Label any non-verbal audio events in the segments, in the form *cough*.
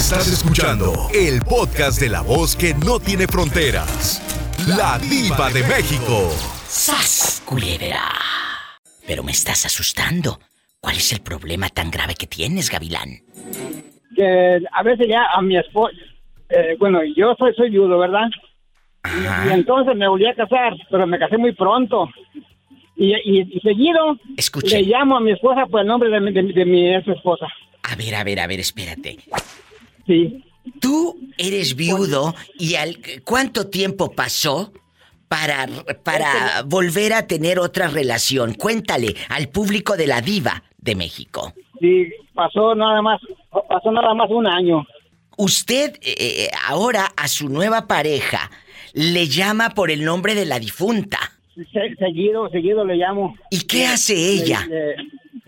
Estás escuchando el podcast de la voz que no tiene fronteras. La diva de México. ¡Sas, culebra! Pero me estás asustando. ¿Cuál es el problema tan grave que tienes, Gavilán? Que a veces ya a mi esposa, eh, bueno, yo soy, soy viudo, ¿verdad? Ajá. Y entonces me volví a casar, pero me casé muy pronto. Y, y- y seguido Escuche. le llamo a mi esposa por el nombre de, de, mi- de mi ex esposa. A ver, a ver, a ver, espérate. Sí. Tú eres viudo y al ¿cuánto tiempo pasó para para volver a tener otra relación? Cuéntale al público de la diva de México. Sí, pasó nada más, pasó nada más un año. Usted eh, eh, ahora a su nueva pareja le llama por el nombre de la difunta. Se- seguido, seguido le llamo. ¿Y qué hace ella? Eh,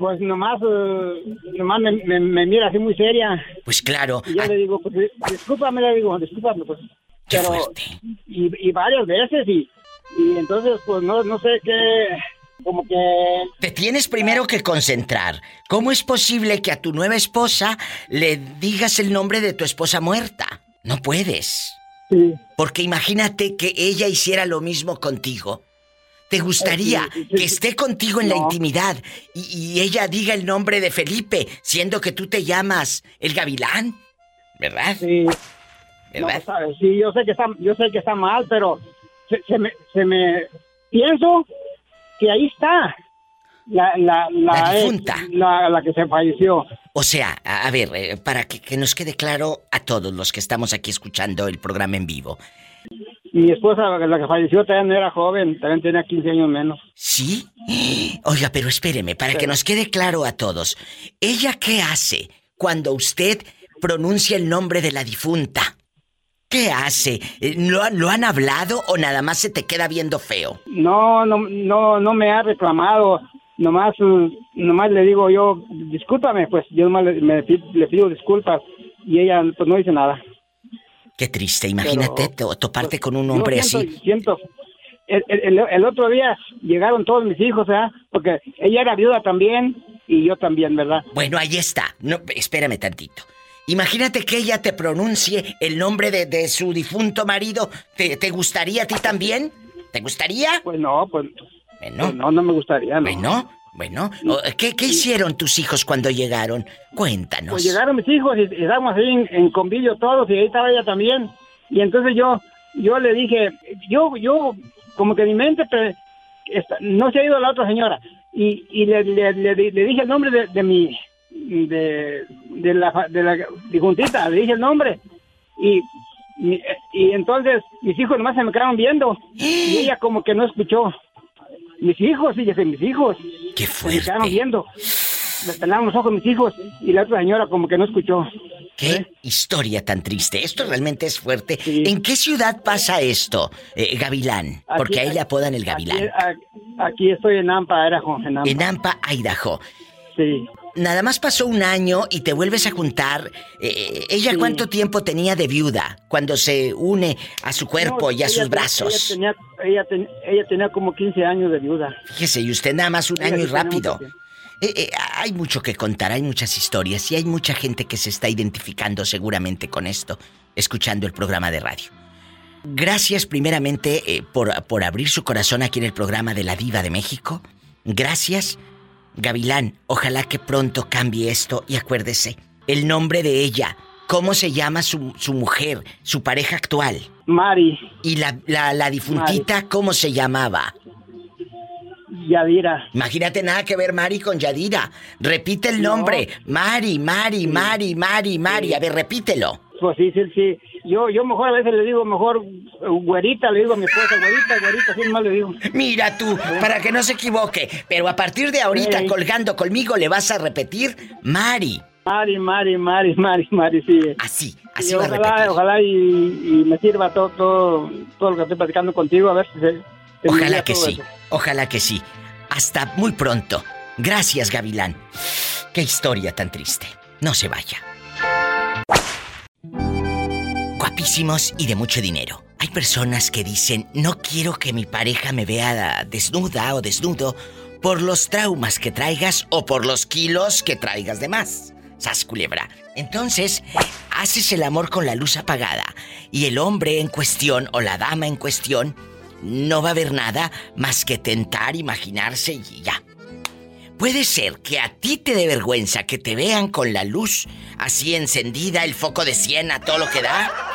pues nomás, eh, nomás me, me- me mira así muy seria. Pues claro, Y yo ah, le digo, pues discúlpame, le digo, discúlpame, pues. qué pero- fuerte. Y, y varias veces, y, y entonces, pues no, no sé qué, como que Te tienes primero que concentrar. ¿Cómo es posible que a tu nueva esposa le digas el nombre de tu esposa muerta? No puedes. sí, Porque imagínate que ella hiciera lo mismo contigo. ¿Te gustaría Sí, sí, sí. que esté contigo en la intimidad y, y ella diga el nombre de Felipe, siendo que tú te llamas el Gavilán? ¿Verdad? sí. No, ¿Verdad? sabes, sí, yo sé que está, yo sé que está mal, pero se, se me, se me pienso que ahí está la, la, la, La ex, difunta. la, la que se falleció. O sea, a, a ver, eh, para que, que nos quede claro a todos los que estamos aquí escuchando el programa en vivo. Mi esposa, la que falleció, también no era joven, también tenía 15 años menos. ¿Sí? Oiga, pero espéreme, para que nos quede claro a todos. ¿Ella qué hace cuando usted pronuncia el nombre de la difunta? ¿Qué hace? Eh, ¿Lo, han- ¿Lo han hablado o nada más se te queda viendo feo? No, no, no, no me ha reclamado. Nomás, nomás le digo yo, discúlpame, pues yo nomás le, me le pido disculpas y ella pues no dice nada. Qué triste, imagínate Pero, to- toparte con un yo hombre siento- así. Siento. El, el- el- el otro día llegaron todos mis hijos, ¿verdad? Porque ella era viuda también y yo también, ¿verdad? Bueno, ahí está. No, espérame tantito. Imagínate que ella te pronuncie el nombre de, de su difunto marido. ¿Te, te gustaría a ti también? ¿Te gustaría? Pues no, pues, Bueno. pues no, no me gustaría, ¿no? Bueno, bueno. ¿Qué, qué hicieron tus hijos cuando llegaron? Cuéntanos. Pues llegaron mis hijos y, y estábamos ahí en, en todos y ahí estaba ella también. Y entonces yo, yo le dije, yo, yo, como que mi mente, pues, no se ha ido la otra señora. Y, y le, le, le, le dije el nombre de, de mi, de, de la, de la dijuntita, le dije el nombre. Y, y, y entonces mis hijos nomás se me quedaron viendo. *gasps* Y ella como que no escuchó. Mis hijos, fíjese, mis hijos. ¡Qué Se me fuerte! viendo. Me pelaron los ojos mis hijos y la otra señora como que no escuchó. ¡Qué ¿Eh? historia tan triste! Esto realmente es fuerte. Sí. ¿En qué ciudad pasa esto, eh, Gavilán? Porque a Aquí- él le apodan el Gavilán. aquí estoy en Nampa, Idaho, en Nampa. En Nampa, Idaho. Sí. Nada más pasó un año y te vuelves a juntar. Eh, ¿Ella Sí. cuánto tiempo tenía de viuda cuando se une a su cuerpo No, y a ella sus brazos? Ella tenía, ella, ten- ella tenía como 15 años de viuda. Fíjese, y usted nada más un Ella año y rápido. Eh, eh, hay mucho que contar, hay muchas historias y hay mucha gente que se está identificando seguramente con esto, escuchando el programa de radio. Gracias primeramente eh, por, por abrir su corazón aquí en el programa de la Diva de México. Gracias, Gavilán. Ojalá que pronto cambie esto y acuérdese, el nombre de ella, cómo se llama su, su mujer, su pareja actual. Mari, Y la, la, la difuntita, ¿cómo se llamaba? Yadira. Imagínate nada que ver Mari con Yadira. Repite el No. nombre. Mari, Mari, Mari, Mari, Mari. A ver, repítelo. Pues sí, sí, sí. Yo, yo mejor a veces le digo, mejor eh, güerita, le digo a mi esposa, güerita, güerita, así más le digo. Mira tú, para que no se equivoque. Pero a partir de ahorita, colgando conmigo, le vas a repetir Mari. Mari, Mari, Mari, Mari, Mari, sí. Así, así Y va a ojalá, repetir. ojalá y, y me sirva todo, todo, todo lo que estoy platicando contigo, a ver si se... se me Ojalá que sí, eso. ojalá que sí. Hasta muy pronto. Gracias, Gavilán. Qué historia tan triste. No se vaya. Guapísimos y de mucho dinero. Hay personas que dicen, no quiero que mi pareja me vea desnuda o desnudo por los traumas que traigas o por los kilos que traigas de más. Sas culebra. Entonces, haces el amor con la luz apagada y el hombre en cuestión o la dama en cuestión no va a ver nada más que tentar, imaginarse y ya. Puede ser que a ti te dé vergüenza que te vean con la luz así encendida, el foco de siena, todo lo que da.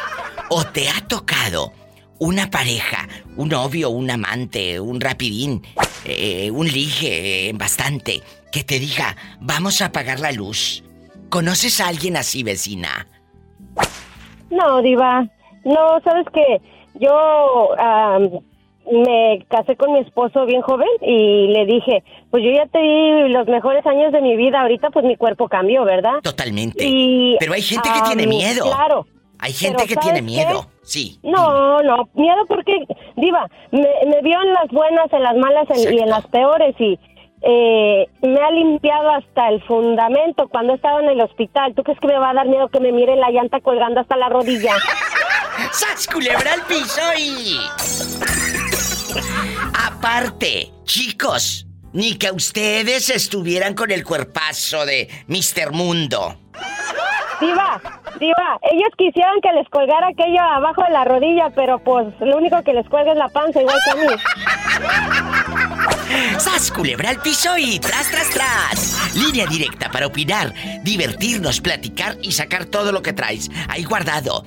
O te ha tocado una pareja, un novio, un amante, un rapidín, eh, un lige eh, bastante, que te diga, vamos a apagar la luz. ¿Conoces a alguien así, vecina? No, diva. No, ¿sabes qué? Yo me casé con mi esposo bien joven y le dije, pues yo ya te di los mejores años de mi vida, ahorita pues mi cuerpo cambió, ¿verdad? Totalmente. Pero hay gente que tiene miedo. Claro. Hay gente que tiene miedo, sí. No, no, miedo porque, diva, me, vio en las buenas, en las malas y en las peores y eh, me ha limpiado hasta el fundamento cuando he estado en el hospital. ¿Tú crees que me va a dar miedo que me mire la llanta colgando hasta la rodilla? *laughs* ¡Sas culebra al piso y... Aparte, chicos, ni que ustedes estuvieran con el cuerpazo de Mr. Mundo. Diva, diva, ellos quisieran que les colgara aquello abajo de la rodilla, pero pues lo único que les cuelga es la panza, igual que a mí. ¡Sas, culebra al piso y tras, tras, tras! Línea directa para opinar, divertirnos, platicar y sacar todo lo que traes ahí guardado.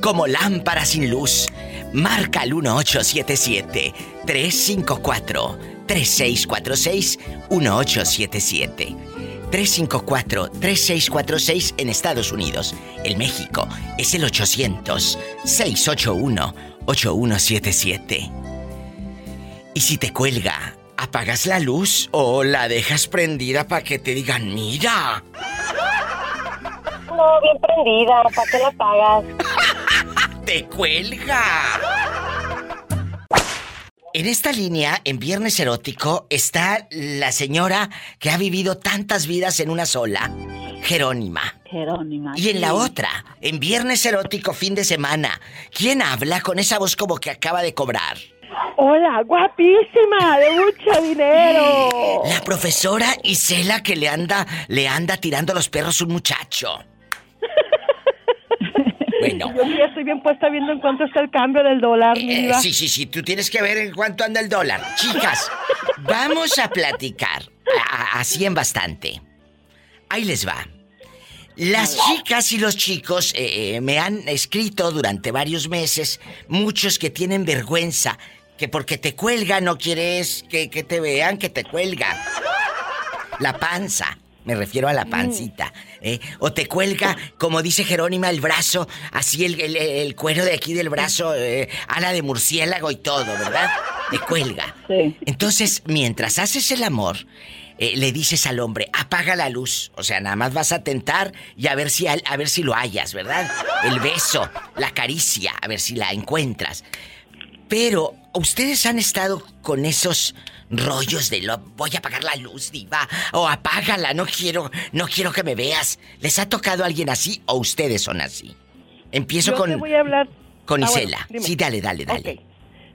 Como lámpara sin luz. Marca al 1877-354-3646, 1877. 354-3646 en Estados Unidos. El México es el 800-681-8177. Y si te cuelga, ¿apagas la luz o la dejas prendida para que te digan, mira? No, bien prendida, ¿para qué la apagas? *laughs* ¡Te cuelga! En esta línea, en Viernes Erótico, está la señora que ha vivido tantas vidas en una sola, Jerónima. Jerónima. Y en la otra, en Viernes Erótico, fin de semana, ¿quién habla con esa voz como que acaba de cobrar? Hola, guapísima, de mucho dinero. La profesora Isela que le anda, le anda tirando los perros un muchacho. Bueno. Yo ya estoy bien puesta viendo en cuánto está el cambio del dólar, eh, Sí, sí, sí, tú tienes que ver en cuánto anda el dólar. Chicas, vamos a platicar así en bastante. Ahí les va. Las chicas y los chicos eh, eh, me han escrito durante varios meses, muchos que tienen vergüenza, que porque te cuelga no quieres que, que te vean que te cuelga. La panza. Me refiero a la mm. pancita. ¿eh? O te cuelga, como dice Jerónima, el brazo, así el, cuero de aquí del brazo, eh, ala de murciélago y todo, ¿verdad? Te cuelga. Sí. Entonces, mientras haces el amor, eh, le dices al hombre, apaga la luz. O sea, nada más vas a tentar y a ver si, a ver si lo hallas, ¿verdad? El beso, la caricia, a ver si la encuentras. Pero, ¿ustedes han estado con esos rollos de lo voy a apagar la luz, diva, o apágala, no quiero, no quiero que me veas. ¿Les ha tocado alguien así o ustedes son así? Empiezo con voy a hablar con ah, Isela. sí, dale, dale, dale.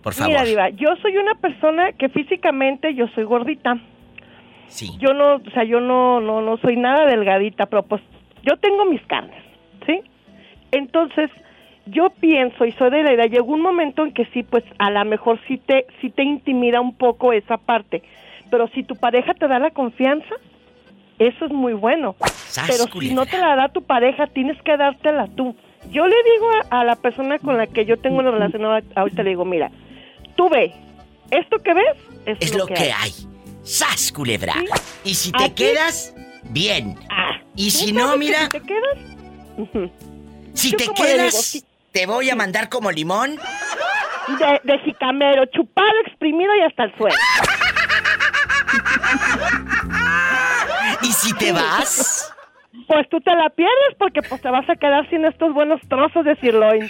Por favor. Mira, diva, yo soy una persona que físicamente yo soy gordita. Sí. Yo no, o sea, yo no no no soy nada delgadita, pero pues yo tengo mis carnes, ¿sí? Entonces, yo pienso y soy de la idea, llegó un momento en que sí, pues a lo mejor sí te, sí te intimida un poco esa parte, pero si tu pareja te da la confianza, eso es muy bueno. Pero si no te la da tu pareja, tienes que dártela tú. Yo le digo a, la persona con la que yo tengo una relación ahorita, le digo, mira, tú ve, esto que ves es, lo, que, hay. ¡Sas, culebra! Y si te quedas, bien. Ah, y si no, mira... Si te quedas... Si te quedas, te voy a mandar como limón. De, de jicamero, chupado, exprimido y hasta el suelo. ¿Y si te vas? Pues tú te la pierdes porque pues te vas a quedar sin estos buenos trozos de sirloin.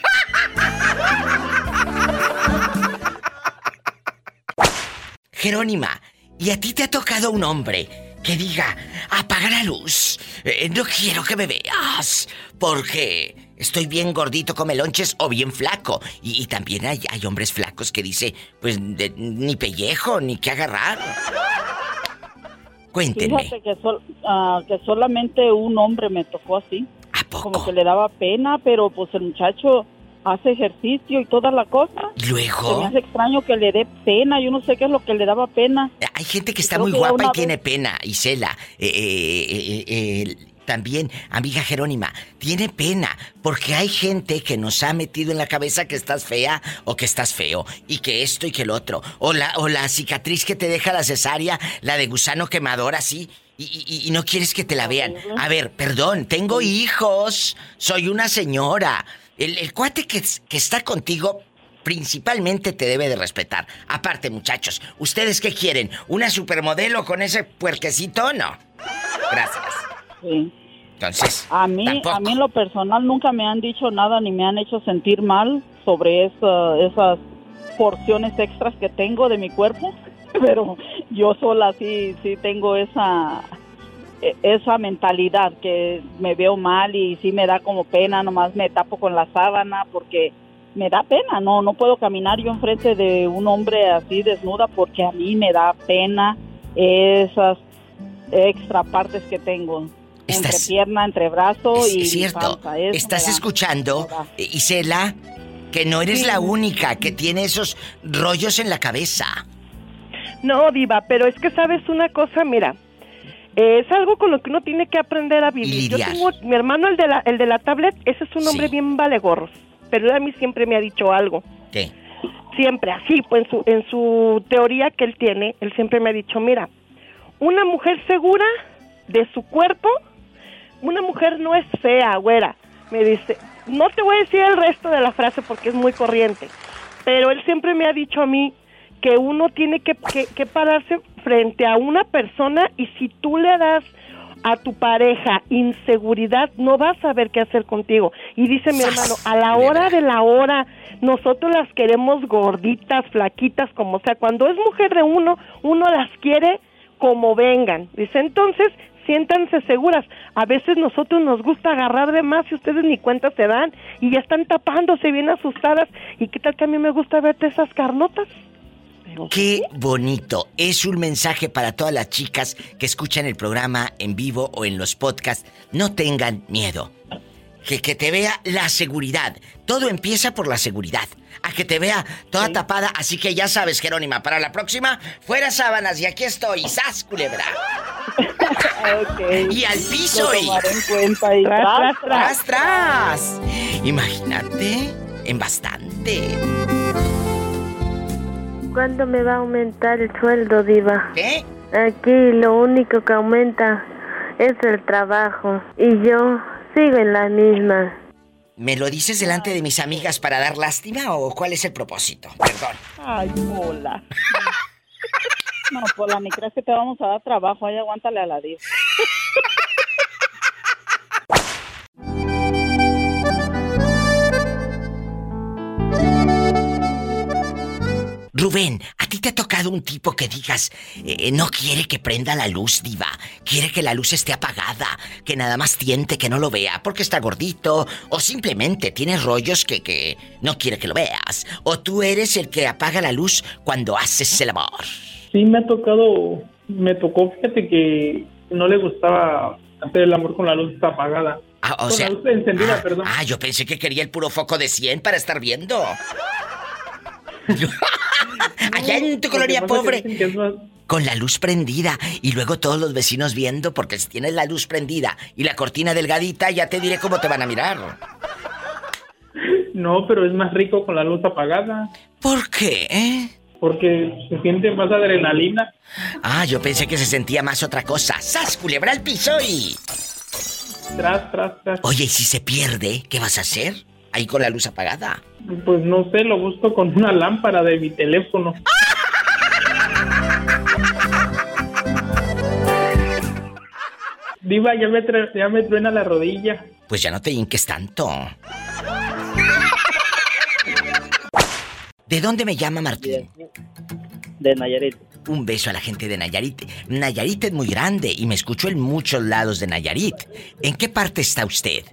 Jerónima, ¿y a ti te ha tocado un hombre que diga, apaga la luz, eh, no quiero que me veas, porque estoy bien gordito come lonches o bien flaco. Y, también hay, hay, hombres flacos que dice, pues ni pellejo, ni que agarrar. Cuéntenme. Fíjate que, ah, que solamente un hombre me tocó así. ¿A como que le daba pena, pero pues el muchacho hace ejercicio y toda la cosa. Luego. Se me hace extraño que le dé pena, yo no sé qué es lo que le daba pena. Hay gente que está muy guapa y tiene pena, Isela. Eh, eh, eh, también, amiga Jerónima, tiene pena porque hay gente que nos ha metido en la cabeza que estás fea o que estás feo y que esto y que el otro. O la, o la cicatriz que te deja la cesárea, la de gusano quemador así. Y, no quieres que te la vean. A ver, perdón, tengo hijos, soy una señora. El, cuate que, que está contigo principalmente te debe de respetar. Aparte, muchachos, ¿ustedes qué quieren? ¿Una supermodelo con ese puerquecito? No. Gracias. Sí. Entonces, a mí, a mí en lo personal nunca me han dicho nada ni me han hecho sentir mal sobre esas porciones extras que tengo de mi cuerpo, *laughs* pero yo sola sí, sí tengo esa e, esa mentalidad que me veo mal y sí me da como pena, nomás me tapo con la sábana porque me da pena, no, no puedo caminar yo enfrente de un hombre así desnuda porque a mí me da pena esas extra partes que tengo. Entre pierna, entre brazo y. Es cierto. Estás escuchando, Isela, que no eres la única que tiene esos rollos en la cabeza. No, Diva, pero es que sabes una cosa, mira, es algo con lo que uno tiene que aprender a vivir. Yo tengo mi hermano, el de la, el de la tablet, ese es un hombre bien valegorros, pero él a mí siempre me ha dicho algo. ¿Qué? Siempre, así, pues en su, en su teoría que él tiene, él siempre me ha dicho, mira, una mujer segura de su cuerpo, una mujer no es fea, güera. Me dice, no te voy a decir el resto de la frase porque es muy corriente, pero él siempre me ha dicho a mí que uno tiene que, que, pararse frente a una persona y si tú le das a tu pareja inseguridad, no vas a saber qué hacer contigo. Y dice mi hermano, a la hora de la hora, nosotros las queremos gorditas, flaquitas, como sea. Cuando es mujer de uno, uno las quiere como vengan. Dice, entonces, siéntanse seguras. A veces nosotros nos gusta agarrar de más y ustedes ni cuenta se dan y ya están tapándose bien asustadas. ¿Y qué tal que a mí me gusta verte esas carnotas? Qué bonito. Es un mensaje para todas las chicas que escuchan el programa en vivo o en los podcasts. No tengan miedo. Que, que te vea la seguridad. Todo empieza por la seguridad a que te vea toda tapada. Así que ya sabes, Jerónima, para la próxima, fuera sábanas y aquí estoy, ¡sas, culebra! *laughs* Y al piso y... tras, tras, tras. Imagínate, en bastante. ¿Cuándo me va a aumentar el sueldo, Diva? ¿Qué? Aquí lo único que aumenta es el trabajo. Y yo sigo en la misma. ¿Me lo dices delante de mis amigas para dar lástima o cuál es el propósito? Perdón. Ay, hola. No, Pola, ni crees que te vamos a dar trabajo. Ahí aguántale a la 10. Rubén, ¿a ti te ha tocado un tipo que digas, eh, no quiere que prenda la luz, diva? Quiere que la luz esté apagada, que nada más tiente, que no lo vea porque está gordito, o simplemente tiene rollos que, que no quiere que lo veas, o tú eres el que apaga la luz cuando haces el amor. Sí, me ha tocado, me tocó, fíjate que no le gustaba hacer el amor con la luz apagada. Ah, o sea, la luz encendida, ah, perdón. Ah, yo pensé que quería el puro foco de 100 para estar viendo. *laughs* Allá en tu colonia pobre. Con la luz prendida y luego todos los vecinos viendo porque si tienes la luz prendida y la cortina delgadita ya te diré cómo te van a mirar. No, pero es más rico con la luz apagada. ¿Por qué? Porque se siente más adrenalina. Ah, yo pensé que se sentía más otra cosa. ¡Sas, culebra al piso y... Tras, tras, tras. Oye, ¿y si se pierde? ¿Qué vas a hacer? Ahí con la luz apagada. Pues no sé, lo busco con una lámpara de mi teléfono. Diva, ya me, ya me truena la rodilla. Pues ya no te hinques tanto. ¿De dónde me llama Martín? De Nayarit. Un beso a la gente de Nayarit. Nayarit es muy grande y me escucho en muchos lados de Nayarit. ¿En qué parte está usted?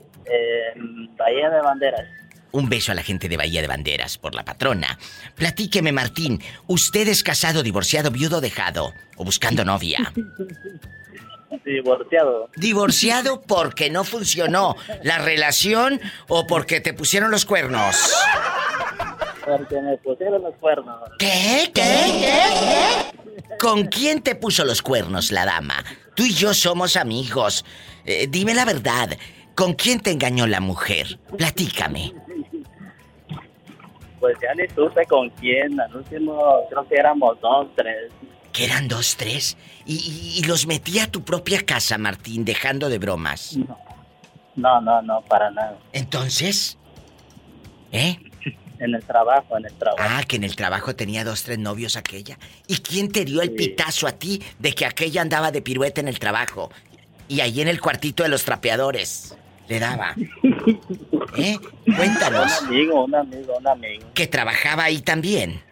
En Bahía de Banderas. Un beso a la gente de Bahía de Banderas por la patrona. Platíqueme, Martín. ¿Usted es casado, divorciado, viudo, dejado o buscando novia? *laughs* Divorciado. Divorciado porque no funcionó la relación o porque te pusieron los cuernos. Porque me pusieron los cuernos. ¿Qué? ¿Qué? ¿Qué? ¿Con quién te puso los cuernos la dama? Tú y yo somos amigos. Eh, dime la verdad. ¿Con quién te engañó la mujer? Platícame. Pues ya ni supe con quién. Al último creo que éramos dos, tres. Que eran dos, tres. Y, y- y los metí a tu propia casa, Martín, dejando de bromas. No, no, no, para nada. Entonces, ¿eh? En el trabajo, en el trabajo. Ah, que en el trabajo tenía dos, tres novios aquella. ¿Y quién te dio el Sí. pitazo a ti de que aquella andaba de pirueta en el trabajo? Y ahí en el cuartito de los trapeadores. Le daba. *laughs* ¿Eh? Cuéntanos. Un amigo, un amigo, un amigo. ¿Que trabajaba ahí también?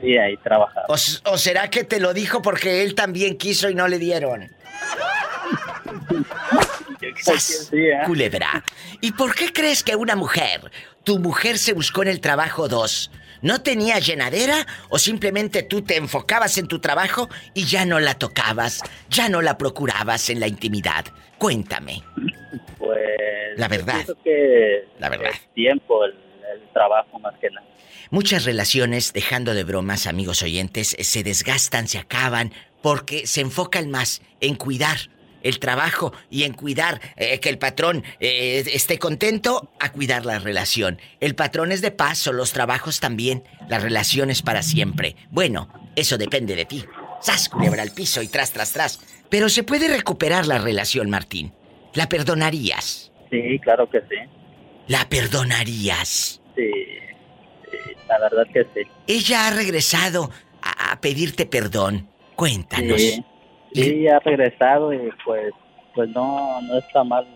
Sí, ahí trabajaba. ¿O, será que te lo dijo porque él también quiso y no le dieron? ¡Sas! sí, ¿eh? Culebra. ¿Y por qué crees que una mujer, tu mujer se buscó en el trabajo dos? ¿No tenía llenadera o simplemente tú te enfocabas en tu trabajo y ya no la tocabas, ya no la procurabas en la intimidad? Cuéntame. Pues. La verdad. Que. La verdad. El tiempo, el, el trabajo más que nada. Muchas relaciones, dejando de bromas, amigos oyentes, se desgastan, se acaban, porque se enfocan más en cuidar el trabajo y en cuidar eh, que el patrón eh, esté contento a cuidar la relación. El patrón es de paso, los trabajos también, la relación es para siempre. Bueno, eso depende de ti. Sas, culebra al piso y tras, tras, tras. Pero se puede recuperar la relación, Martín. ¿La perdonarías? Sí, claro que sí. ¿La perdonarías? Sí, sí, la verdad que sí. Ella ha regresado a, a pedirte perdón. Cuéntanos. Sí, sí, ha regresado y pues, pues no, no está mal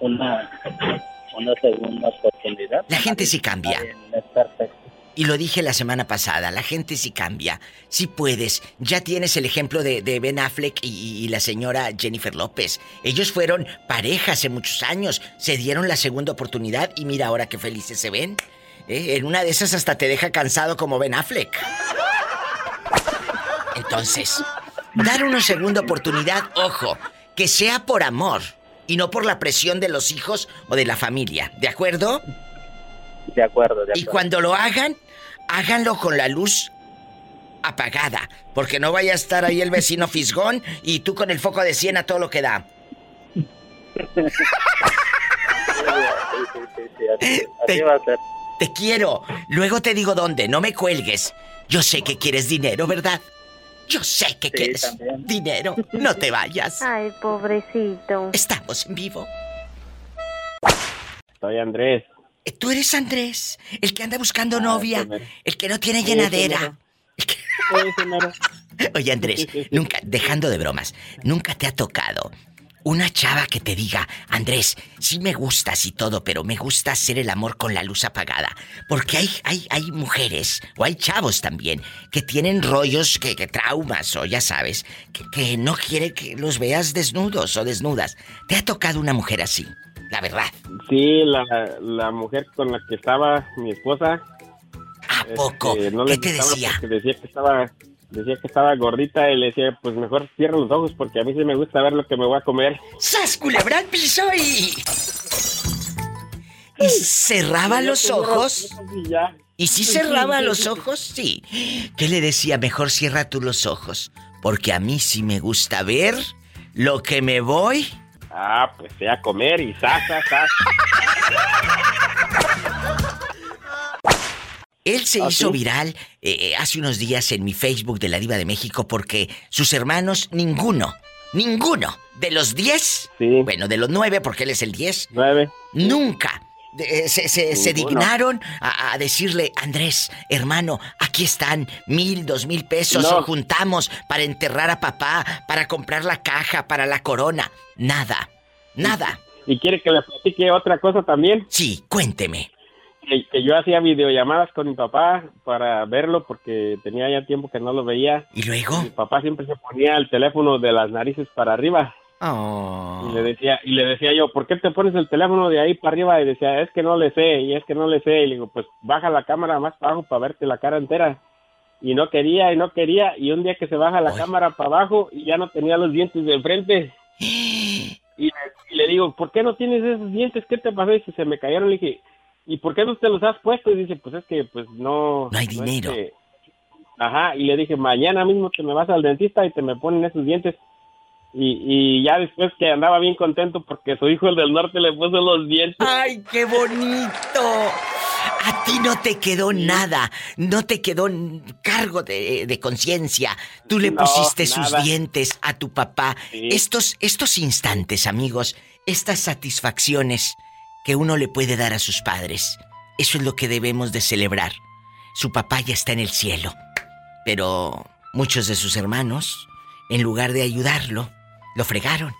una, una segunda oportunidad. La gente sí cambia. Es perfecto. Y lo dije la semana pasada, la gente sí cambia. Sí puedes. Ya tienes el ejemplo de, de Ben Affleck y, y la señora Jennifer López. Ellos fueron pareja hace muchos años, se dieron la segunda oportunidad y mira ahora qué felices se ven. ¿Eh? En una de esas hasta te deja cansado como Ben Affleck. Entonces, dar una segunda oportunidad, ojo, que sea por amor y no por la presión de los hijos o de la familia. ¿De acuerdo? De acuerdo, de acuerdo. Y cuando lo hagan, háganlo con la luz apagada, porque no vaya a estar ahí el vecino fisgón y tú con el foco de 100 a todo lo que da. Te- quiero. Luego te digo dónde, no me cuelgues. Yo sé que quieres dinero, ¿verdad? Yo sé que quieres también. dinero. No te vayas. Ay, pobrecito. Estamos en vivo. Soy Andrés. Tú eres Andrés, el que anda buscando Ah, novia, el que no tiene Sí, llenadera. *laughs* *laughs* Oye, Andrés, nunca, dejando de bromas, nunca te ha tocado una chava que te diga, Andrés, sí me gustas y todo, pero me gusta hacer el amor con la luz apagada. Porque hay, hay, hay mujeres, o hay chavos también, que tienen rollos, que, que traumas, o ya sabes, que, que no quiere que los veas desnudos o desnudas. ¿Te ha tocado una mujer así? La verdad. Sí, la, la mujer con la que estaba mi esposa. ¿A este, poco? no ¿Qué le te decía? Decía que estaba decía que estaba gordita y le decía, pues mejor cierra los ojos porque a mí sí me gusta ver lo que me voy a comer. ¡Sas, culebra al piso y... Y cerraba los ojos. Y ya. ¿Y si cerraba los ojos? Sí. ¿Qué le decía? Mejor cierra tú los ojos. Porque a mí sí me gusta ver lo que me voy. Ah, pues sea comer y sasa, sasa. Él se ¿Ah, hizo viral eh, eh, hace unos días en mi Facebook de la Diva de México porque sus hermanos, ninguno, ninguno de los 10, Sí. bueno, de los 9 porque él es el 10, Nueve. Nunca de- eh, se, se- dignaron a, a decirle, Andrés, hermano, aquí están mil, dos mil pesos, No. o juntamos para enterrar a papá, para comprar la caja, para la corona. Nada, nada. ¿Y quiere que le platique otra cosa también? Sí, cuénteme. Que, que yo hacía videollamadas con mi papá para verlo porque tenía ya tiempo que no lo veía. ¿Y luego? Mi papá siempre se ponía el teléfono de las narices para arriba. Oh. Y le decía, y le decía yo, ¿por qué te pones el teléfono de ahí para arriba? Y decía, es que no le sé, y es que no le sé. Y le digo, pues baja la cámara más para abajo para verte la cara entera. y no quería y no quería y un día que se baja la cámara para abajo y ya no tenía los dientes de frente. *gasps* Y, le digo, ¿por qué no tienes esos dientes? ¿Qué te pasó? Y se me cayeron. Le dije, ¿y por qué no te los has puesto? Y dice, pues es que pues no... No hay dinero. Ajá, y le dije, mañana mismo que me vas al dentista y te me ponen esos dientes. Y, y, ya después que andaba bien contento porque su hijo el del norte le puso los dientes. ¡Ay, qué bonito! A ti no te quedó nada, no te quedó cargo de, conciencia. Tú le pusiste sus dientes a tu papá. Estos, estos instantes, amigos, estas satisfacciones que uno le puede dar a sus padres, eso es lo que debemos de celebrar. Su papá ya está en el cielo, pero muchos de sus hermanos, en lugar de ayudarlo, lo fregaron.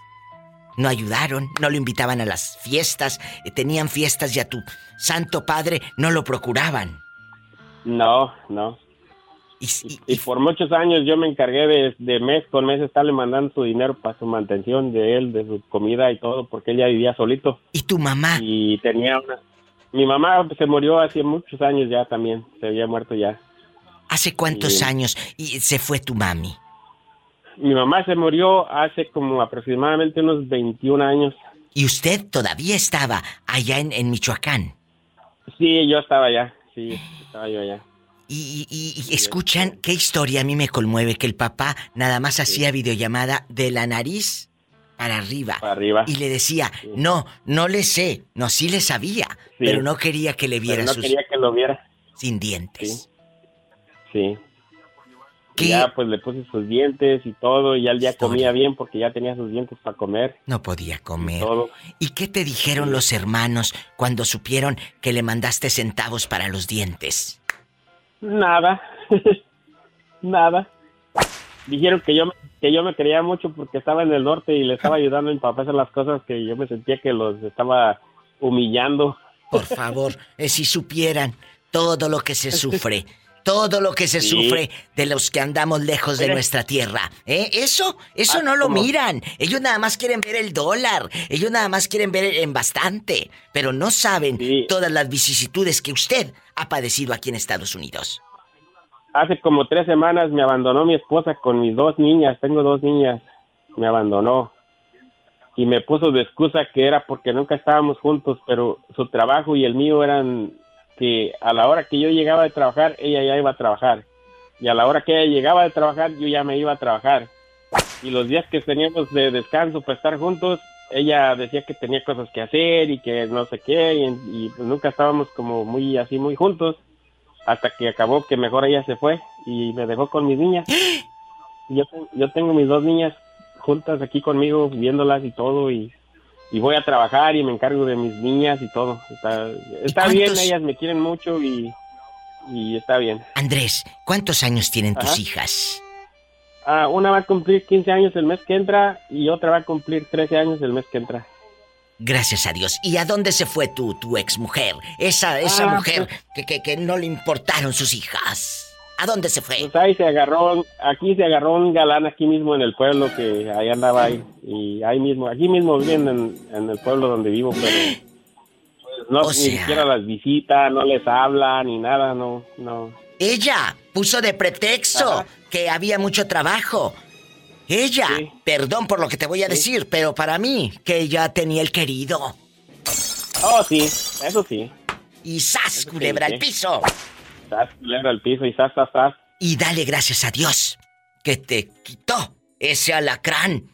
No ayudaron, no lo invitaban a las fiestas, eh, tenían fiestas y a tu santo padre no lo procuraban. No, no. Y, por muchos años yo me encargué de, mes con mes estarle mandando su dinero para su mantención de él, de su comida y todo, porque él ya vivía solito. ¿Y tu mamá? Y tenía una... Mi mamá se murió hace muchos años ya también, se había muerto ya. ¿Hace cuántos años y se fue tu mami? Mi mamá se murió hace como aproximadamente unos 21 años. ¿Y usted todavía estaba allá en, Michoacán? Sí, yo estaba allá. Sí, estaba yo allá. Y, escuchan qué historia a mí me conmueve, que el papá nada más hacía videollamada de la nariz para arriba. Para arriba. Y le decía, no, no le sé, no, sí le sabía, pero no quería que le viera no quería que lo viera. Sin dientes. Sí. Ya pues le puse sus dientes y todo, y ya ya comía bien porque ya tenía sus dientes para comer. No podía comer. Y, qué te dijeron los hermanos cuando supieron que le mandaste centavos para los dientes? Nada. *laughs* Nada. Dijeron que yo que yo me quería mucho porque estaba en el norte y le estaba ayudando a mi papá a hacer las cosas que yo me sentía que los estaba humillando. Por favor, eh, si supieran todo lo que se *laughs* sufre todo lo que se sufre de los que andamos lejos de nuestra tierra. ¿eh? Eso, eso ah, no lo miran. Ellos nada más quieren ver el dólar. Ellos nada más quieren ver en bastante. Pero no saben todas las vicisitudes que usted ha padecido aquí en Estados Unidos. Hace como tres semanas me abandonó mi esposa con mis dos niñas. Tengo dos niñas. Me abandonó. Y me puso de excusa que era porque nunca estábamos juntos, pero su trabajo y el mío eran que a la hora que yo llegaba de trabajar, ella ya iba a trabajar. Y a la hora que ella llegaba de trabajar, yo ya me iba a trabajar. Y los días que teníamos de descanso para estar juntos, ella decía que tenía cosas que hacer y que no sé qué, y, pues nunca estábamos como muy así, muy juntos, hasta que acabó que mejor ella se fue y me dejó con mis niñas. *gasps* Yo, yo tengo mis dos niñas juntas aquí conmigo, viéndolas y todo, y y voy a trabajar y me encargo de mis niñas y todo. Está, bien, ellas me quieren mucho y, y, está bien. Andrés, ¿cuántos años tienen tus hijas? Ah, una va a cumplir 15 años el mes que entra y otra va a cumplir 13 años el mes que entra. Gracias a Dios. ¿Y a dónde se fue tu, tu ex mujer? Esa, esa ah, mujer pues que, que, que no le importaron sus hijas. ¿A dónde se fue? Pues ahí se agarró, aquí se agarró un galán aquí mismo en el pueblo que ahí andaba ahí. Y ahí mismo, aquí mismo viven en, el pueblo donde vivo, pero pues, no ni siquiera las visita, no les habla ni nada, no, no. Ella puso de pretexto que había mucho trabajo. Ella, perdón por lo que te voy a decir, pero para mí, que ella tenía el querido. Oh, sí, eso sí. Y sas, culebra al piso al piso y Y dale gracias a Dios que te quitó ese alacrán.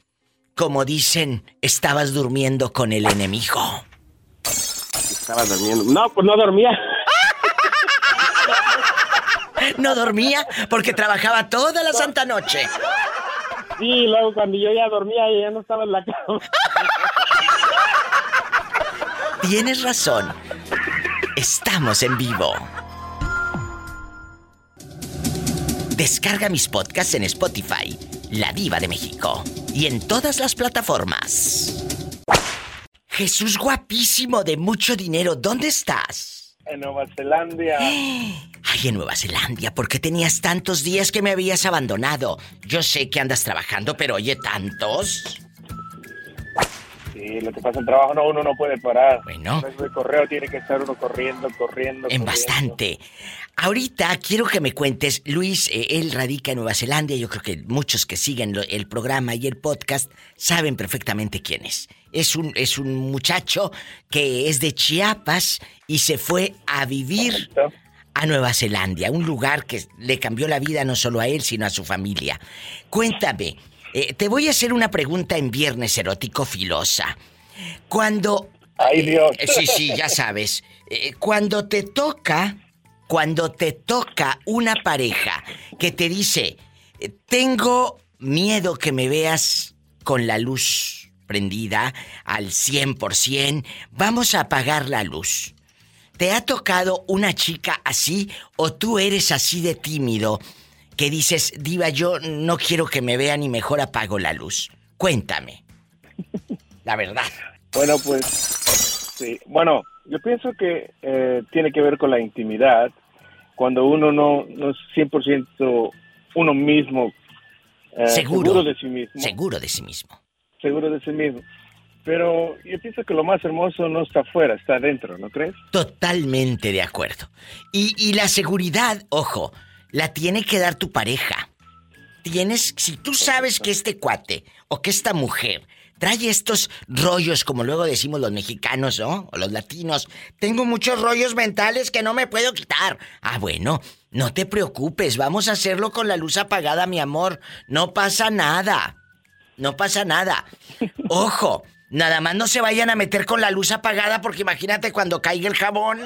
Como dicen, estabas durmiendo con el enemigo. Estabas durmiendo. No, pues no dormía. *laughs* No dormía porque trabajaba toda la santa noche. Sí, luego cuando yo ya dormía ya no estaba en la cama. Tienes razón. Estamos en vivo. Descarga mis podcasts en Spotify, La Diva de México, y en todas las plataformas. Jesús guapísimo de mucho dinero, ¿dónde estás? En Nueva Zelanda. *gasps* Ay, en Nueva Zelanda, ¿por qué tenías tantos días que me habías abandonado? Yo sé que andas trabajando, pero oye, ¿tantos? Sí, lo que pasa en el trabajo no, uno no puede parar. Bueno. El correo tiene que estar uno corriendo, corriendo. En corriendo. bastante. Ahorita quiero que me cuentes, Luis, eh, él radica en Nueva Zelanda, yo creo que muchos que siguen lo- el programa y el podcast saben perfectamente quién es. Es un, es un muchacho que es de Chiapas y se fue a vivir a Nueva Zelanda, un lugar que le cambió la vida no solo a él, sino a su familia. Cuéntame, eh, te voy a hacer una pregunta en Viernes Erótico Filosa. Cuando... Ay, Dios. Eh, sí, sí, ya sabes. Eh, cuando te toca, cuando te toca una pareja que te dice, eh, tengo miedo que me veas con la luz prendida al 100%, vamos a apagar la luz. ¿Te ha tocado una chica así o tú eres así de tímido que dices, diva, yo no quiero que me vean y mejor apago la luz? Cuéntame. La verdad. Bueno, pues, sí. Bueno, yo pienso que eh, tiene que ver con la intimidad. Cuando uno no, no es 100% uno mismo, eh, Seguro. de sí mismo. Seguro de sí mismo. Seguro de sí mismo. Pero yo pienso que lo más hermoso no está afuera, está adentro, ¿no crees? Totalmente de acuerdo. Y, y la seguridad, ojo, la tiene que dar tu pareja. Tienes, si tú sabes que este cuate o que esta mujer trae estos rollos, como luego decimos los mexicanos, ¿no? O los latinos, tengo muchos rollos mentales que no me puedo quitar. Ah, bueno, no te preocupes, vamos a hacerlo con la luz apagada, mi amor. No pasa nada. No pasa nada. Ojo, nada más no se vayan a meter con la luz apagada porque imagínate cuando caiga el jabón.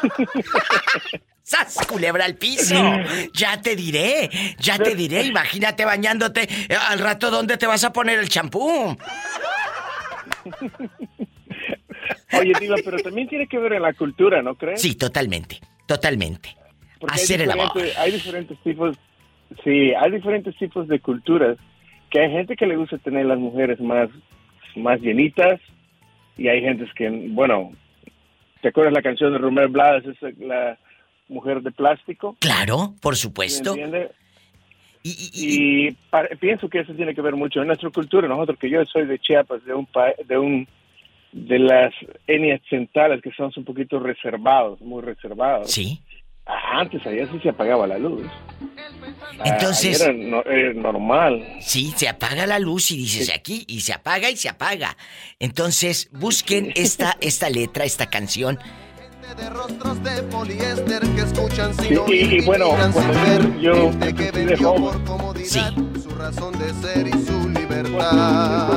*laughs* ¡Sas, culebra al piso! Ya te diré, ya te diré. Imagínate bañándote. eh, Al rato, ¿dónde te vas a poner el champú? Oye, Diva, pero también tiene que ver en la cultura, ¿no crees? Sí, totalmente, totalmente. Porque Hacer el amor. Hay diferentes tipos, sí, hay diferentes tipos de culturas que hay gente que le gusta tener las mujeres más, más llenitas y hay gente que, bueno, ¿te acuerdas la canción de Romero Blas, esa, la mujer de plástico? Claro, por ¿Me supuesto. Y, pa- pienso que eso tiene que ver mucho en nuestra cultura. Nosotros, que yo soy de Chiapas, de un pa- de un de las etnias centrales que somos un poquito reservados, muy reservados. Sí. Antes allá sí se apagaba la luz. Ah, Entonces- Era, no- era normal. Sí, se apaga la luz y dices aquí y se apaga y se apaga. Entonces, busquen *laughs* esta, esta letra, esta canción. De poliéster que escuchan Sí, y, y bueno, cuando yo, yo gente que de vendió joven, por comodidad su razón de ser y su libertad.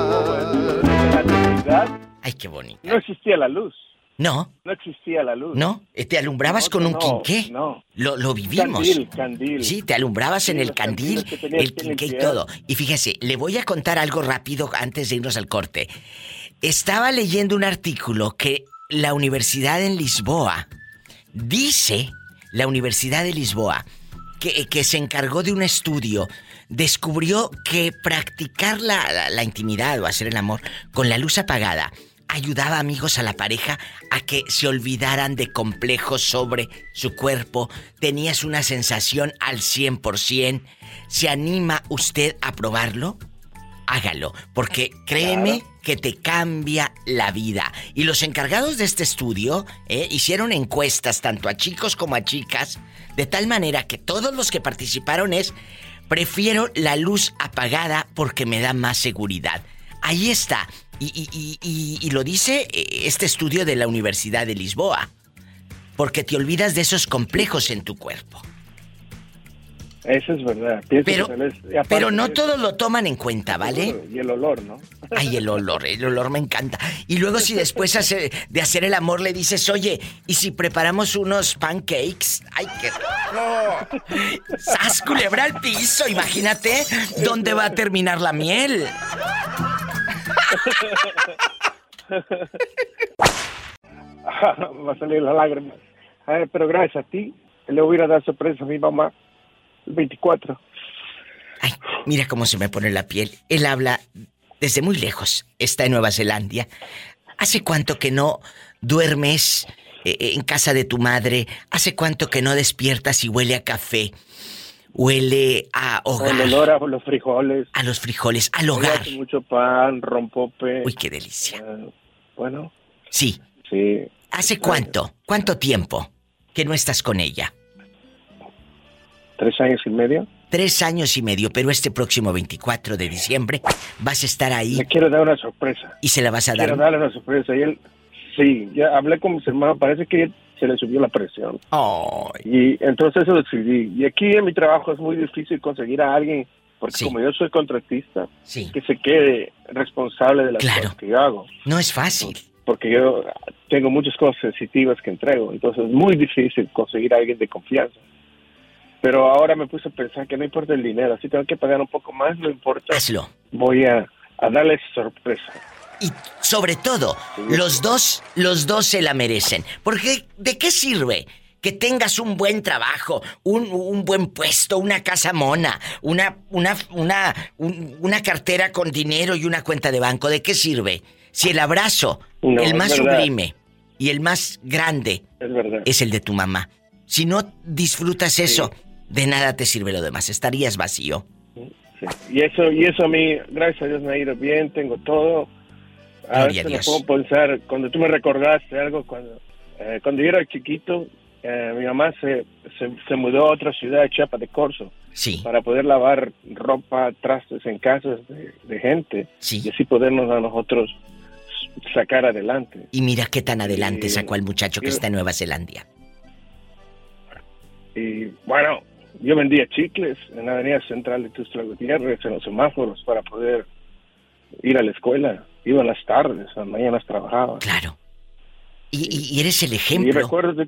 Ay, qué bonito. no existía la luz. No, No existía la luz. no, te alumbrabas con un no, quinqué. No. Lo, lo vivimos. Candil, candil. Sí, te alumbrabas en Sí, el candil, el quinqué y todo. Y fíjese, le voy a contar algo rápido antes de irnos al corte. Estaba leyendo un artículo que la Universidad en Lisboa dice, la Universidad de Lisboa, que, que se encargó de un estudio, descubrió que practicar la, la- intimidad o hacer el amor con la luz apagada ayudaba amigos a la pareja a que se olvidaran de complejos sobre su cuerpo, tenías una sensación al 100%. ¿Se anima usted a probarlo? Hágalo, porque créeme que te cambia la vida. Y los encargados de este estudio eh, hicieron encuestas tanto a chicos como a chicas, de tal manera que todos los que participaron es, prefiero la luz apagada porque me da más seguridad. Ahí está. Y, y- y- lo dice eh, este estudio de la Universidad de Lisboa. Porque te olvidas de esos complejos en tu cuerpo. Eso es verdad. Pienso Pero, no es- todos lo toman en cuenta, ¿vale? Y el olor, ¿no? *laughs* Ay, el olor, el olor me encanta. Y luego si después hace- de hacer el amor le dices, oye, ¿y si preparamos unos pancakes? Ay, qué rico. ¡Sas, culebra al piso! Imagínate dónde va a terminar la miel. *laughs* Va a salir la lágrima. Ay, pero gracias a ti, le voy a a dar sorpresa a mi mamá el 24. Mira cómo se me pone la piel. Él habla desde muy lejos. Está en Nueva Zelanda. ¿Hace cuánto que no duermes eh, en casa de tu madre? ¿Hace cuánto que no despiertas y huele a café? huele a hogar. El olor a los frijoles. A los frijoles, al hogar. hace mucho pan, rompope. Uy, qué delicia. Eh, bueno, Sí. sí. ¿Hace cuánto? ¿Cuánto tiempo que no estás con ella? Tres años y medio. Tres años y medio, pero este próximo 24 de diciembre vas a estar ahí Le quiero dar una sorpresa. y se la vas a dar. Quiero darle una sorpresa. Y él, sí, ya hablé con mis hermanos. Parece que se le subió la presión. Y entonces eso decidí. Y aquí en mi trabajo es muy difícil conseguir a alguien, porque como yo soy contratista, que se quede responsable de las cosas que yo hago. No es fácil. Porque yo tengo muchas cosas sensitivas que entrego. Entonces es muy difícil conseguir a alguien de confianza. Pero ahora me puse a pensar que no importa el dinero. Si tengo que pagar un poco más, no importa. Hazlo. Voy a, a darles sorpresa. Y sobre todo, los dos, los dos se la merecen. Porque ¿de qué sirve que tengas un buen trabajo, un, un buen puesto, una casa mona, una, una, una, un- una cartera con dinero y una cuenta de banco? ¿De qué sirve? Si el abrazo, No, el más sublime y el más grande es el de tu mamá. Si no disfrutas eso, de nada te sirve lo demás. Estarías vacío. Sí. Y eso, y eso a mí, gracias a Dios, me ha ido bien, tengo todo. A Gloria veces puedo pensar, cuando tú me recordaste algo, cuando, eh, cuando yo era chiquito, eh, mi mamá se, se, se mudó a otra ciudad, Chiapa de Corzo, Sí. para poder lavar ropa, trastes en casas de, de gente y así podernos a nosotros sacar adelante. Y mira qué tan adelante Sí. sacó al muchacho que está en Nueva Zelanda. Y bueno, yo vendía chicles en la avenida central de Tuxtla Gutiérrez, en los semáforos, para poder ir a la escuela. Iba en las tardes, a las mañanas trabajaba. Claro. Y, y- y eres el Y ejemplo. recuerdo que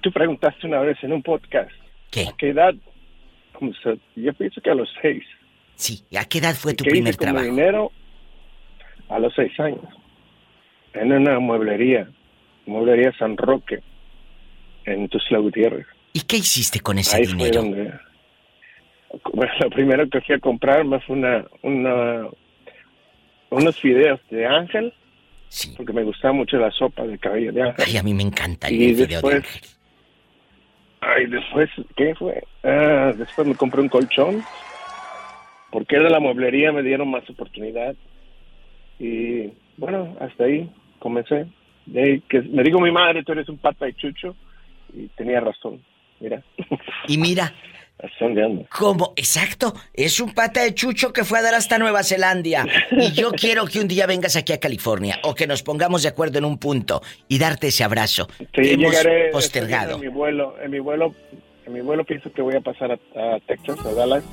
tú preguntaste una vez en un podcast. ¿Qué? ¿A qué edad? Como se- Yo pienso que a los seis. Sí. ¿A qué edad fue tu ¿Qué primer hice como trabajo? dinero? A los seis años. En una mueblería. Mueblería San Roque. En Tuxtla Gutiérrez. ¿Y qué hiciste con ese Ahí fue dinero? donde... Bueno, lo primero que fui a comprarme fue una, una, unos fideos de ángel. Porque me gustaba mucho la sopa de cabello de ángel. Ay, a mí me encanta el Y video después... de Ángel. Ay, después, ¿qué fue? Ah, después me compré un colchón. Porque era la mueblería, me dieron más oportunidad. Y bueno, hasta ahí comencé. De que me dijo mi madre, tú eres un pata de chucho. Y tenía razón. Mira, Y mira. *laughs* ¿cómo? Exacto. Es un pata de chucho que fue a dar hasta Nueva Zelanda. Y yo *laughs* quiero que un día vengas aquí a California o que nos pongamos de acuerdo en un punto y darte ese abrazo Sí, hemos llegaré postergado. En mi vuelo, en mi vuelo, en mi vuelo pienso que voy a pasar a, a Texas, a Dallas.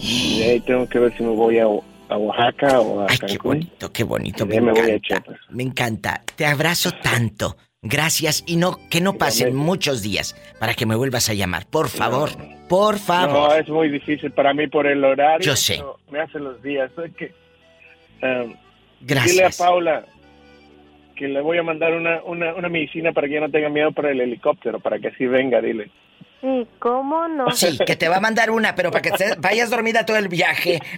Y de ahí tengo que ver si me voy a, a Oaxaca o a Ay, qué Cancún. bonito, qué bonito. Me me encanta. Me encanta. Te abrazo tanto. Gracias y no que no pasen muchos días para que me vuelvas a llamar. Por favor, por favor. No, es muy difícil para mí por el horario. Yo sé. Me hacen los días. Es que, um, Gracias. Dile a Paula que le voy a mandar una, una, una medicina para que ella no tenga miedo para el helicóptero, para que así venga, dile. Sí, ¿cómo no? Sí, que te va a mandar una, pero para que te vayas dormida todo el viaje. *laughs*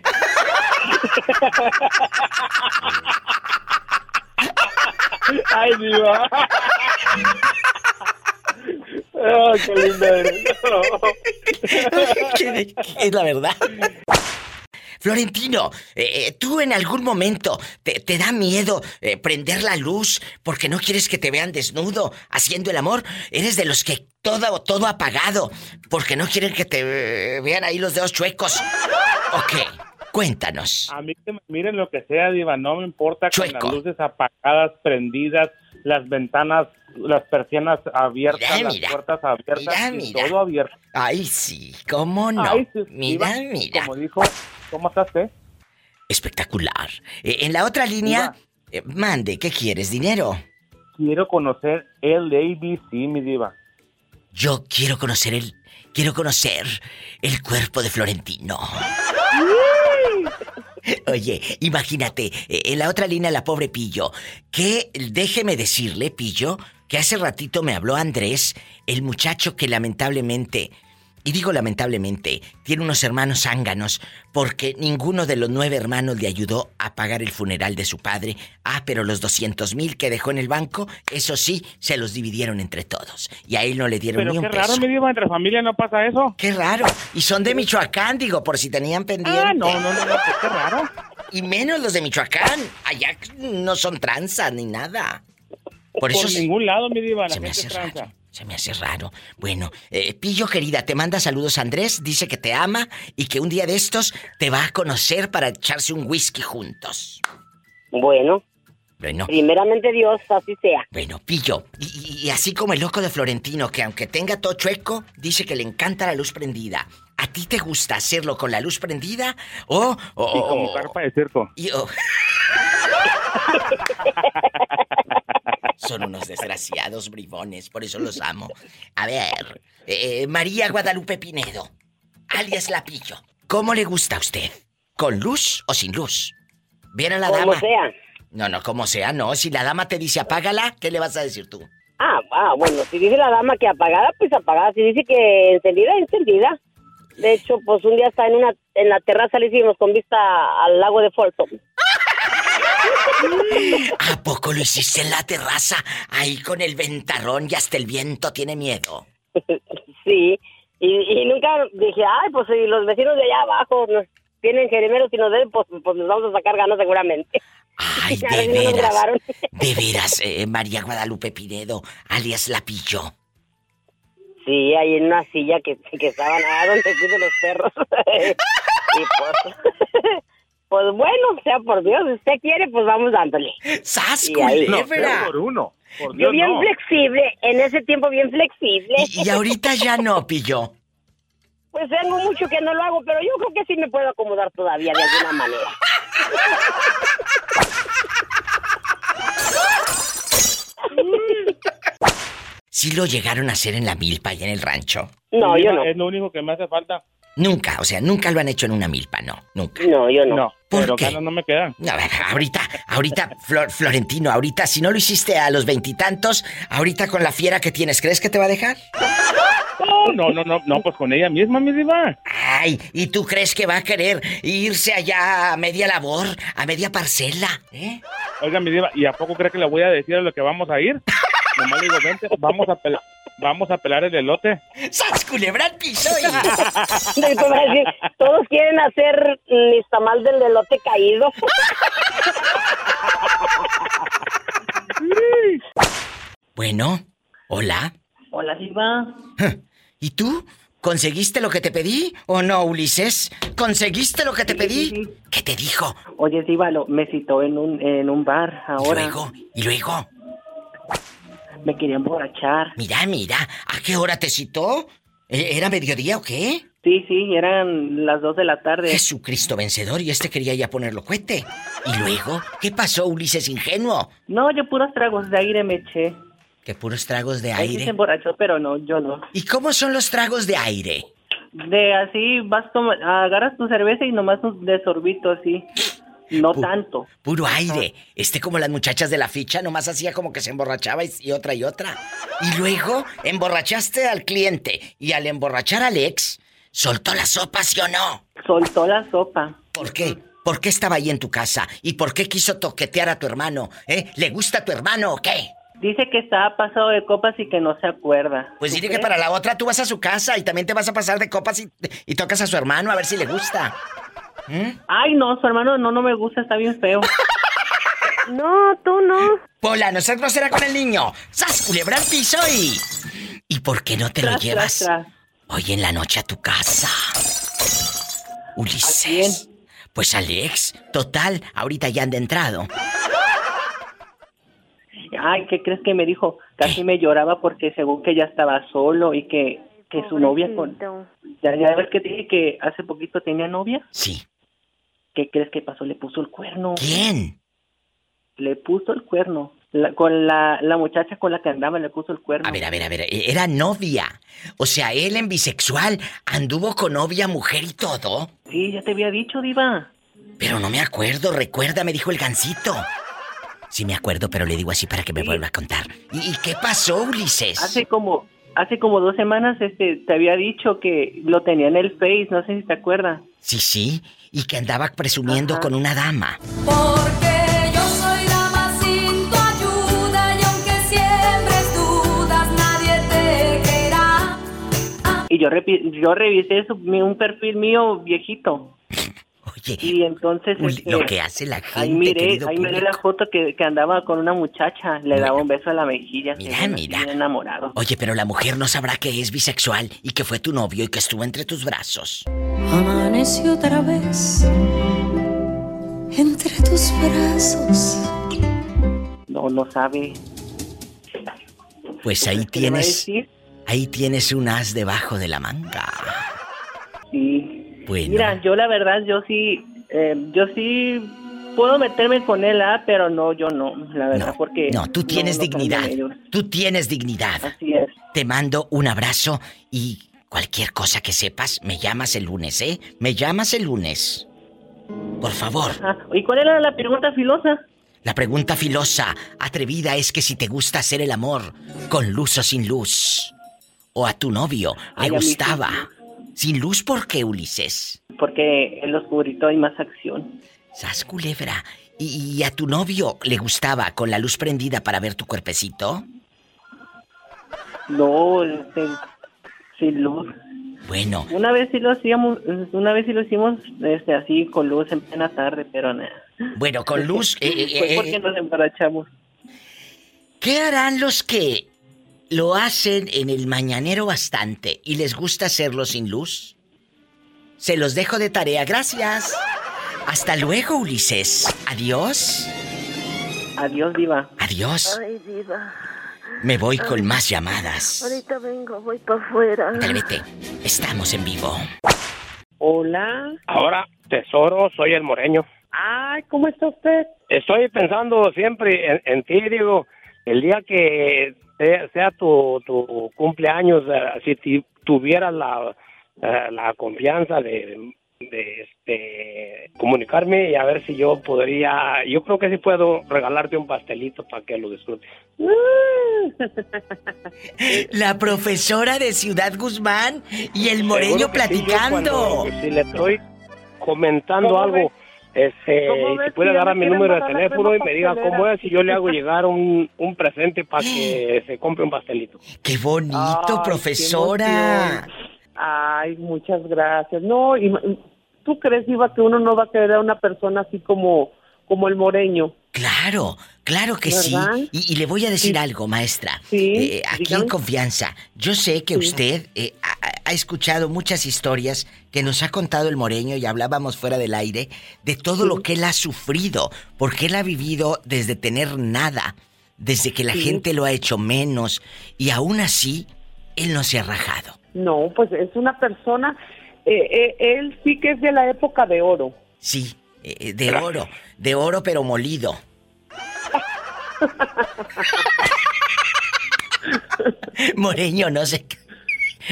Ay, diva. Oh, qué linda es *laughs* la verdad. Florentino, eh, eh, tú en algún momento te, te da miedo eh, prender la luz porque no quieres que te vean desnudo haciendo el amor. Eres de los que todo, todo apagado porque no quieren que te vean ahí los dedos chuecos. Ok, cuéntanos. A mí que me miren lo que sea, Diva, no me importa con las luces apagadas, prendidas, las ventanas, las persianas abiertas, Mira, las mira. puertas abiertas, Mira, y todo abierto. Ay, sí, ¿cómo no? Ay, sí, mira, Diva, mira. Como dijo, ¿cómo estás, eh? Espectacular. Eh, en la otra línea, eh, mande, ¿qué quieres? ¿Dinero? Quiero conocer el ABC, mi Diva. Yo quiero conocer el. Quiero conocer el cuerpo de Florentino. *laughs* Oye, imagínate, eh, en la otra línea la pobre Pillo, que déjeme decirle, Pillo, que hace ratito me habló Andrés, el muchacho que lamentablemente Y digo lamentablemente, tiene unos hermanos zánganos porque ninguno de los nueve hermanos le ayudó a pagar el funeral de su padre. Ah, pero los 200 mil que dejó en el banco, eso sí, se los dividieron entre todos. Y a él no le dieron Pero ni un qué raro, peso. mi diva, entre familia no pasa eso. Qué raro. Y son de Michoacán, digo, por si tenían pendiente. Ah, no, no, no, no, pues qué raro. Y menos los de Michoacán. Allá no son tranzas ni nada. Por eso se- ningún lado, mi diva, la se me hace tranza. raro. Se me hace raro. Bueno, eh, Pillo querida, te manda saludos Andrés, dice que te ama y que un día de estos te va a conocer para echarse un whisky juntos. Bueno, Bueno, primeramente Dios, así sea. bueno, Pillo, y, y- y así como el loco de Florentino, que aunque tenga todo chueco, dice que le encanta la luz prendida. ¿A ti te gusta hacerlo con la luz prendida o...? o Y como carpa de circo. y- o- *laughs* *laughs* Son unos desgraciados bribones, por eso los amo. A ver, eh, María Guadalupe Pinedo, alias Lapillo, ¿cómo le gusta a usted? ¿Con luz o sin luz? ¿Viene la Como dama? sea. No, no, como sea, no. Si la dama te dice apágala, ¿qué le vas a decir tú? Ah, ah, bueno, si dice la dama que apagada, pues apagada. Si dice que encendida, encendida. De hecho, pues un día está en una en la terraza le hicimos con vista al lago de Folsom. ¿A poco lo hiciste en la terraza? Ahí con el ventarrón y hasta el viento tiene miedo. *laughs* Sí, y, y nunca dije, ay, pues si los vecinos de allá abajo nos tienen jeremeros y nos den, pues, pues nos vamos a sacar ganas seguramente. Ay, *laughs* de veras. De veras, eh, María Guadalupe Pinedo, alias Lapillo. Sí, ahí en una silla que, que estaban allá donde cuidan los perros. *laughs* y pues, pues bueno, sea por Dios, si usted quiere, pues vamos dándole. ¡Sas, culebra! por uno. Por Yo bien no. flexible, en ese tiempo bien flexible. Y, y ahorita ya no, Pillo. Pues tengo mucho que no lo hago, pero yo creo que sí me puedo acomodar todavía de alguna manera. ¿Sí lo llegaron a hacer en la milpa y en el rancho? No, yo no. Es lo único que me hace falta. Nunca, o sea, nunca lo han hecho en una milpa, no, nunca. No, yo no. No, ¿Por pero qué? no me quedan. A ver, ahorita, ahorita, Flor- Florentino, ahorita, si no lo hiciste a los veintitantos, ahorita con la fiera que tienes, ¿crees que te va a dejar? No, no, no, no, no, pues con ella misma, mi diva. Ay, ¿y tú crees que va a querer irse allá a media labor, a media parcela? ¿Eh? Oiga, mi diva, ¿y a poco cree que le voy a decir a lo que vamos a ir? *laughs* Nomás le digo, vente, vamos a pelar, vamos a pelar el elote. ¡Sas, culebra al piso! *laughs* Todos quieren hacer mis tamal del elote caído. *laughs* Bueno, hola. Hola, Diva. ¿Y tú? ¿Conseguiste lo que te pedí o no, Ulises? ¿Conseguiste lo que te pedí? ¿Qué te dijo? Oye, Diva, lo- me citó en un, en un bar ahora. ¿Y luego? ¿Y luego? Me quería emborrachar. Mira, mira, ¿a qué hora te citó? ¿E- ¿Era mediodía o qué? Sí, sí, eran las dos de la tarde. Jesucristo vencedor y este quería ya ponerlo cuete. ¿Y luego? ¿Qué pasó, Ulises ingenuo? No, yo puros tragos de aire me eché. Que puros tragos de Él sí se aire. emborrachó, pero no, yo no. ¿Y cómo son los tragos de aire? De así, vas como, agarras tu cerveza y nomás un de sorbito así. No tanto. Puro aire. Este como las muchachas de la ficha, nomás hacía como que se emborrachaba y, y otra y otra. Y luego emborrachaste al cliente y al emborrachar al ex, soltó la sopa, ¿sí o no? Soltó la sopa. ¿Por qué? ¿Por qué estaba ahí en tu casa? ¿Y por qué quiso toquetear a tu hermano? ¿Eh? ¿Le gusta tu hermano o qué? Dice que estaba pasado de copas y que no se acuerda. Pues ¿Tú dile que para la otra tú vas a su casa y también te vas a pasar de copas y, y tocas a su hermano a ver si le gusta. ¿Mm? Ay, no, su hermano no, no me gusta, está bien feo. *laughs* No, tú no. Pola, no seas grosera con el niño. ¡Sas, culebra al piso y... ¿Y por qué no te lo llevas tras, tras. hoy en la noche a tu casa? Ulises. Pues Alex, total, ahorita ya han de entrado. Ay, ¿qué crees que me dijo? Casi me lloraba porque según que ya estaba solo y que, que su novia con... Ya, ya ves que dije que hace poquito tenía novia. Sí. ¿Qué crees que pasó? Le puso el cuerno. ¿Quién? Le puso el cuerno. La- con la, la muchacha con la que andaba le puso el cuerno. A ver, a ver, a ver, era novia. O sea, él en bisexual anduvo con novia, mujer y todo. Sí, ya te había dicho, Diva. Pero no me acuerdo, recuerda, me dijo el gancito. Sí me acuerdo, pero le digo así para que me vuelva a contar. ¿Y, y qué pasó, Ulises? Hace como, hace como dos semanas este te había dicho que lo tenía en el Face, no sé si te acuerdas. Sí, sí. Y que andaba presumiendo con una dama. Porque yo soy dama sin tu ayuda y aunque siembres dudas nadie te querrá. Y yo, repi- yo revisé su- mi- un perfil mío viejito. Oye, y entonces Ul- este, lo que hace la gente, ahí miré, ahí la foto que, que andaba con una muchacha, le daba un beso a la mejilla, Mira, mira. enamorado. Oye, pero la mujer no sabrá que es bisexual y que fue tu novio y que estuvo entre tus brazos. Amaneció otra vez entre tus brazos. No, no sabe. Pues ahí ¿Qué le va a tienes. decir? Ahí tienes un as debajo de la manga. Sí. Bueno. Mira, yo la verdad, yo sí, eh, yo sí puedo meterme con él, ah, pero no, yo no, la verdad, porque... No, tú tienes no dignidad. Tú tienes dignidad. Así es. Te mando un abrazo y cualquier cosa que sepas, me llamas el lunes, ¿eh? Me llamas el lunes. Por favor. ¿Y cuál era la pregunta filosa? La pregunta filosa, atrevida, es que si te gusta hacer el amor con luz o sin luz. O a tu novio le gustaba. Sin luz, ¿por qué, Ulises? Porque en lo oscurito hay más acción. Sas culebra. ¿Y, y a tu novio le gustaba con la luz prendida para ver tu cuerpecito? No, este, sin luz. Bueno, Una vez sí lo hacíamos, una vez sí lo hicimos este, así con luz en plena tarde, pero nada. bueno, con luz. *laughs* eh, eh, Fue eh, porque nos emborrachamos. ¿Qué harán los que lo hacen en el mañanero bastante y les gusta hacerlo sin luz? Se los dejo de tarea, gracias. Hasta luego, Ulises. Adiós. Adiós, Diva. Adiós. Ay, diva. Me voy con más llamadas. Ahorita vengo, voy para afuera. Dale, vete. Estamos en vivo. Hola. Ahora, tesoro, soy el moreño. Ay, ¿cómo está usted? Estoy pensando siempre en, en ti, digo, el día que sea, sea tu, tu cumpleaños, eh, si ti- tuvieras la, eh, la confianza de, de este, comunicarme y a ver si yo podría, yo creo que sí puedo regalarte un pastelito para que lo disfrutes. *laughs* La profesora de Ciudad Guzmán y el moreño sí, platicando. cuando- si le estoy comentando ¿Cómo algo, ves? Este, ¿Cómo si ves puede que ya agarrar me mi número de teléfono y me diga cómo es y yo le hago llegar un, un presente para que se compre un pastelito. ¡Qué bonito, Ay, qué profesora! emoción. Ay, muchas gracias. No, y, ¿tú crees, Iba, que uno no va a querer a una persona así como, como el moreño? Claro, claro que ¿Verdad? sí. Y, y le voy a decir algo, maestra. Sí, Eh, aquí en confianza. Yo sé que Sí. usted eh, ha, ha escuchado muchas historias que nos ha contado el moreño y hablábamos fuera del aire de todo lo que él ha sufrido, porque él ha vivido desde tener nada, desde que la gente lo ha hecho menos y aún así él no se ha rajado. No, pues es una persona, eh, eh, él sí que es de la época de oro. Sí, de oro, de oro pero molido. *laughs* Moreño, no se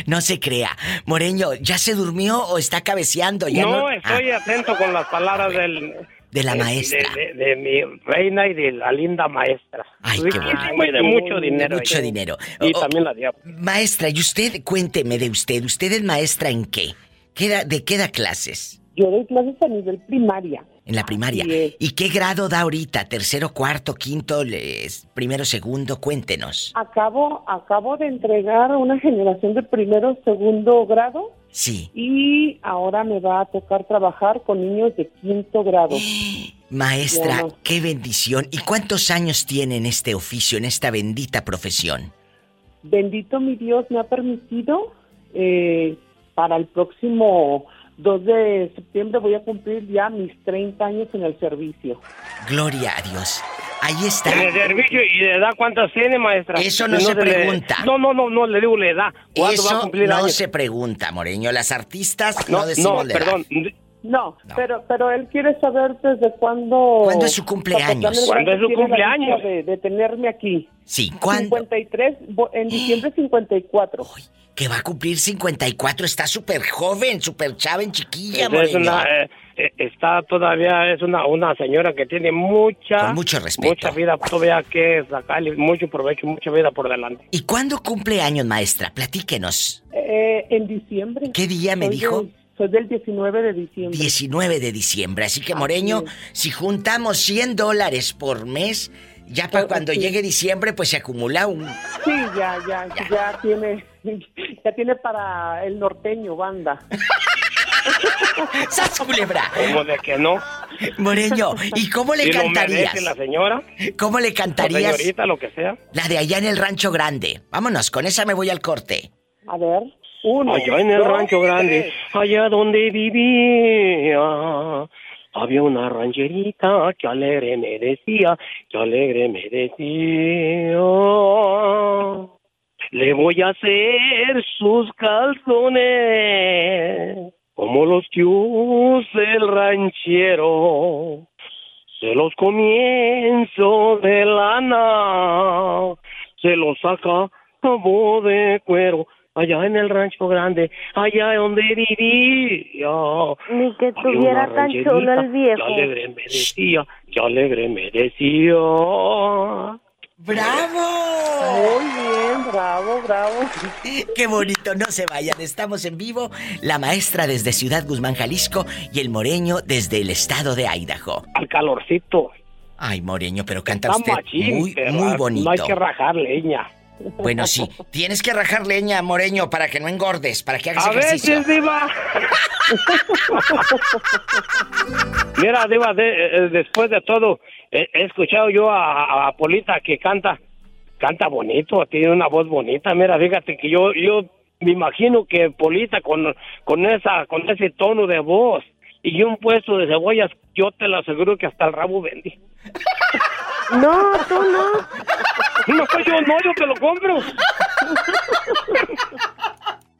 no se crea. Moreño, ¿ya se durmió o está cabeceando? Ya no, no, estoy atento con las palabras del... De la de- maestra. De, de- de mi reina y de la linda maestra. Ay, qué bonito. y de mucho dinero. Mucho dinero. Y Oh, oh, también la diabla. Maestra, y usted, cuénteme de usted. ¿Usted es maestra en qué? ¿Qué da- ¿De qué da clases? Yo doy clases a nivel primaria. En la primaria. ¿Y qué grado da ahorita? ¿Tercero, cuarto, quinto, les- primero, segundo? Cuéntenos. Acabo, acabo de entregar una generación de primero, segundo grado Sí. y ahora me va a tocar trabajar con niños de quinto grado. *gasps* Maestra, qué bendición. ¿Y cuántos años tiene en este oficio, en esta bendita profesión? Bendito mi Dios me ha permitido eh, para el próximo 2 de septiembre voy a cumplir ya mis 30 años en el servicio. Gloria a Dios. Ahí está. ¿En el servicio y de edad cuántas tiene, maestra? Eso no se pregunta. No, no, no, no, le digo la edad. ¿Cuándo va a Eso cumplir no años? se pregunta, Moreño. Las artistas No, no, decimos no, la edad. perdón. D- No, pero pero él quiere saber desde cuándo. ¿Cuándo es su cumpleaños? ¿Cuándo es su cumpleaños? De, de tenerme aquí. Sí, ¿cuándo? 53, bo- en diciembre *gasps* 54. Que va a cumplir 54, está súper joven, súper chava, chiquilla, es una, eh, eh, está todavía, es una, una señora que tiene mucha... Con mucho respeto. Mucha vida todavía que sacarle mucho provecho, mucha vida por delante. ¿Y cuándo cumple años, maestra? Platíquenos. Eh, en diciembre. ¿Qué día me Soy dijo? del- soy del 19 de diciembre. 19 de diciembre. Así que, Moreño, si juntamos 100 dólares por mes, ya para cuando sí. llegue diciembre, pues se acumula un... Sí, ya, ya, ya, tiene, ya tiene para el norteño, banda. *laughs* ¡Sas, culebra! ¿Cómo de que no? Moreño, ¿y cómo le ¿Y lo cantarías? la señora? ¿Cómo le cantarías señorita, lo que sea. la de allá en el Rancho Grande? Vámonos, con esa me voy al corte. A ver, uno. Allá en el dos, rancho grande, tres. allá donde vivía, había una rancherita que alegre me decía, que alegre me decía, le voy a hacer sus calzones como los que usa el ranchero. Se los comienzo de lana, se los saca de cuero, allá en el rancho grande, allá donde vivía. Ni que tuviera tan chulo el viejo. Que alegre me decía, que alegre me decía. ¡Bravo! Muy bien, bravo, bravo. *laughs* Qué bonito, no se vayan, estamos en vivo. La maestra desde Ciudad Guzmán, Jalisco, y el moreño desde el estado de Idaho. Al calorcito. Ay, moreño, pero canta Está usted machín, muy, pero muy bonito. No hay que rajar leña. Bueno, sí, tienes que rajar leña, moreño, para que no engordes, para que hagas A ejercicio. veces, Diva. Mira, Diva, de- eh, después de todo, eh, he escuchado yo a, a Polita que canta, canta bonito, tiene una voz bonita. Mira, fíjate que yo, yo me imagino que Polita con, con esa, con ese tono de voz y un puesto de cebollas, yo te lo aseguro que hasta el rabo vendí. No, tú no. No, yo no, yo te lo compro.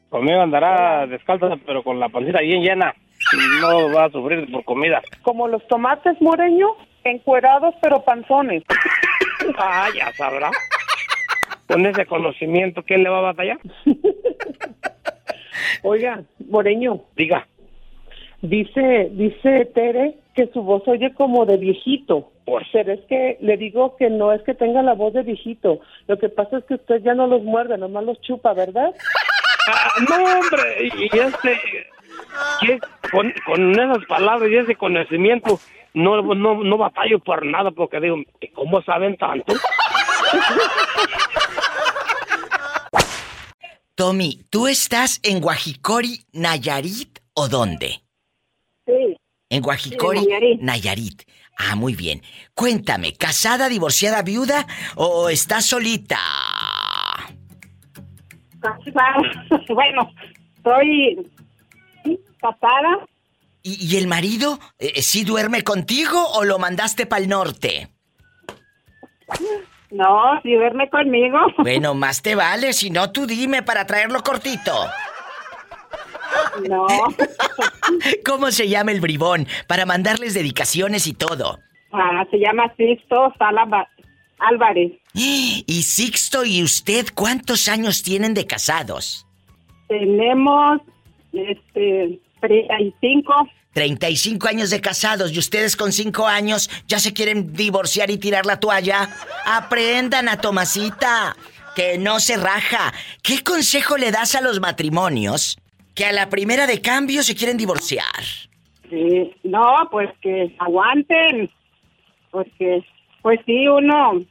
Conmigo andará descalza, pero con la pancita bien llena. No va a sufrir por comida. Como los tomates moreño, encuerados pero panzones. Ah, ya sabrá. Con ese conocimiento, ¿quién le va a batallar? Oiga, moreño. Diga. Dice, dice Tere que su voz oye como de viejito. Pero es que le digo que no es que tenga la voz de viejito. Lo que pasa es que usted ya no los muerde, nomás los chupa, ¿verdad? Ah, no, hombre, y y este, que con, con esas palabras y ese conocimiento, no, no, no batallo por nada, porque digo, ¿cómo saben tanto? Tommy, ¿tú estás en Guajicori, Nayarit o dónde? Sí. En Guajicori, Sí, Nayarit. Nayarit. Ah, muy bien. Cuéntame, ¿casada, divorciada, viuda o estás solita? *laughs* Bueno, soy casada. ¿Y, y el marido eh, sí duerme contigo o lo mandaste para el norte? No, si duerme conmigo. Bueno, más te vale, si no tú dime para traerlo cortito. No. *laughs* ¿Cómo se llama el bribón? Para mandarles dedicaciones y todo. Ah, se llama Sixto Álvarez. *gasps* Y Sixto y usted, ¿cuántos años tienen de casados? Tenemos, este, 35. 35 años de casados y ustedes con 5 años ya se quieren divorciar y tirar la toalla. Aprendan a Tomasita, que no se raja. ¿Qué consejo le das a los matrimonios que a la primera de cambio se quieren divorciar? Sí, no, pues que aguanten, porque pues sí, uno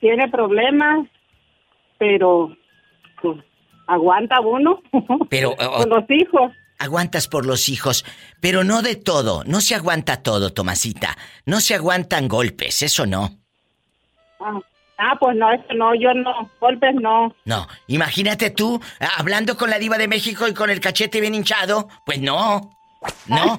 tiene problemas, pero pues, aguanta uno *laughs* Pero con los hijos. aguantas por los hijos, pero no de todo, no se aguanta todo, Tomasita. No se aguantan golpes, eso no. Ah, ah, pues no, eso no, yo no, golpes no. No, imagínate tú ah, hablando con la diva de México y con el cachete bien hinchado. Pues no, no,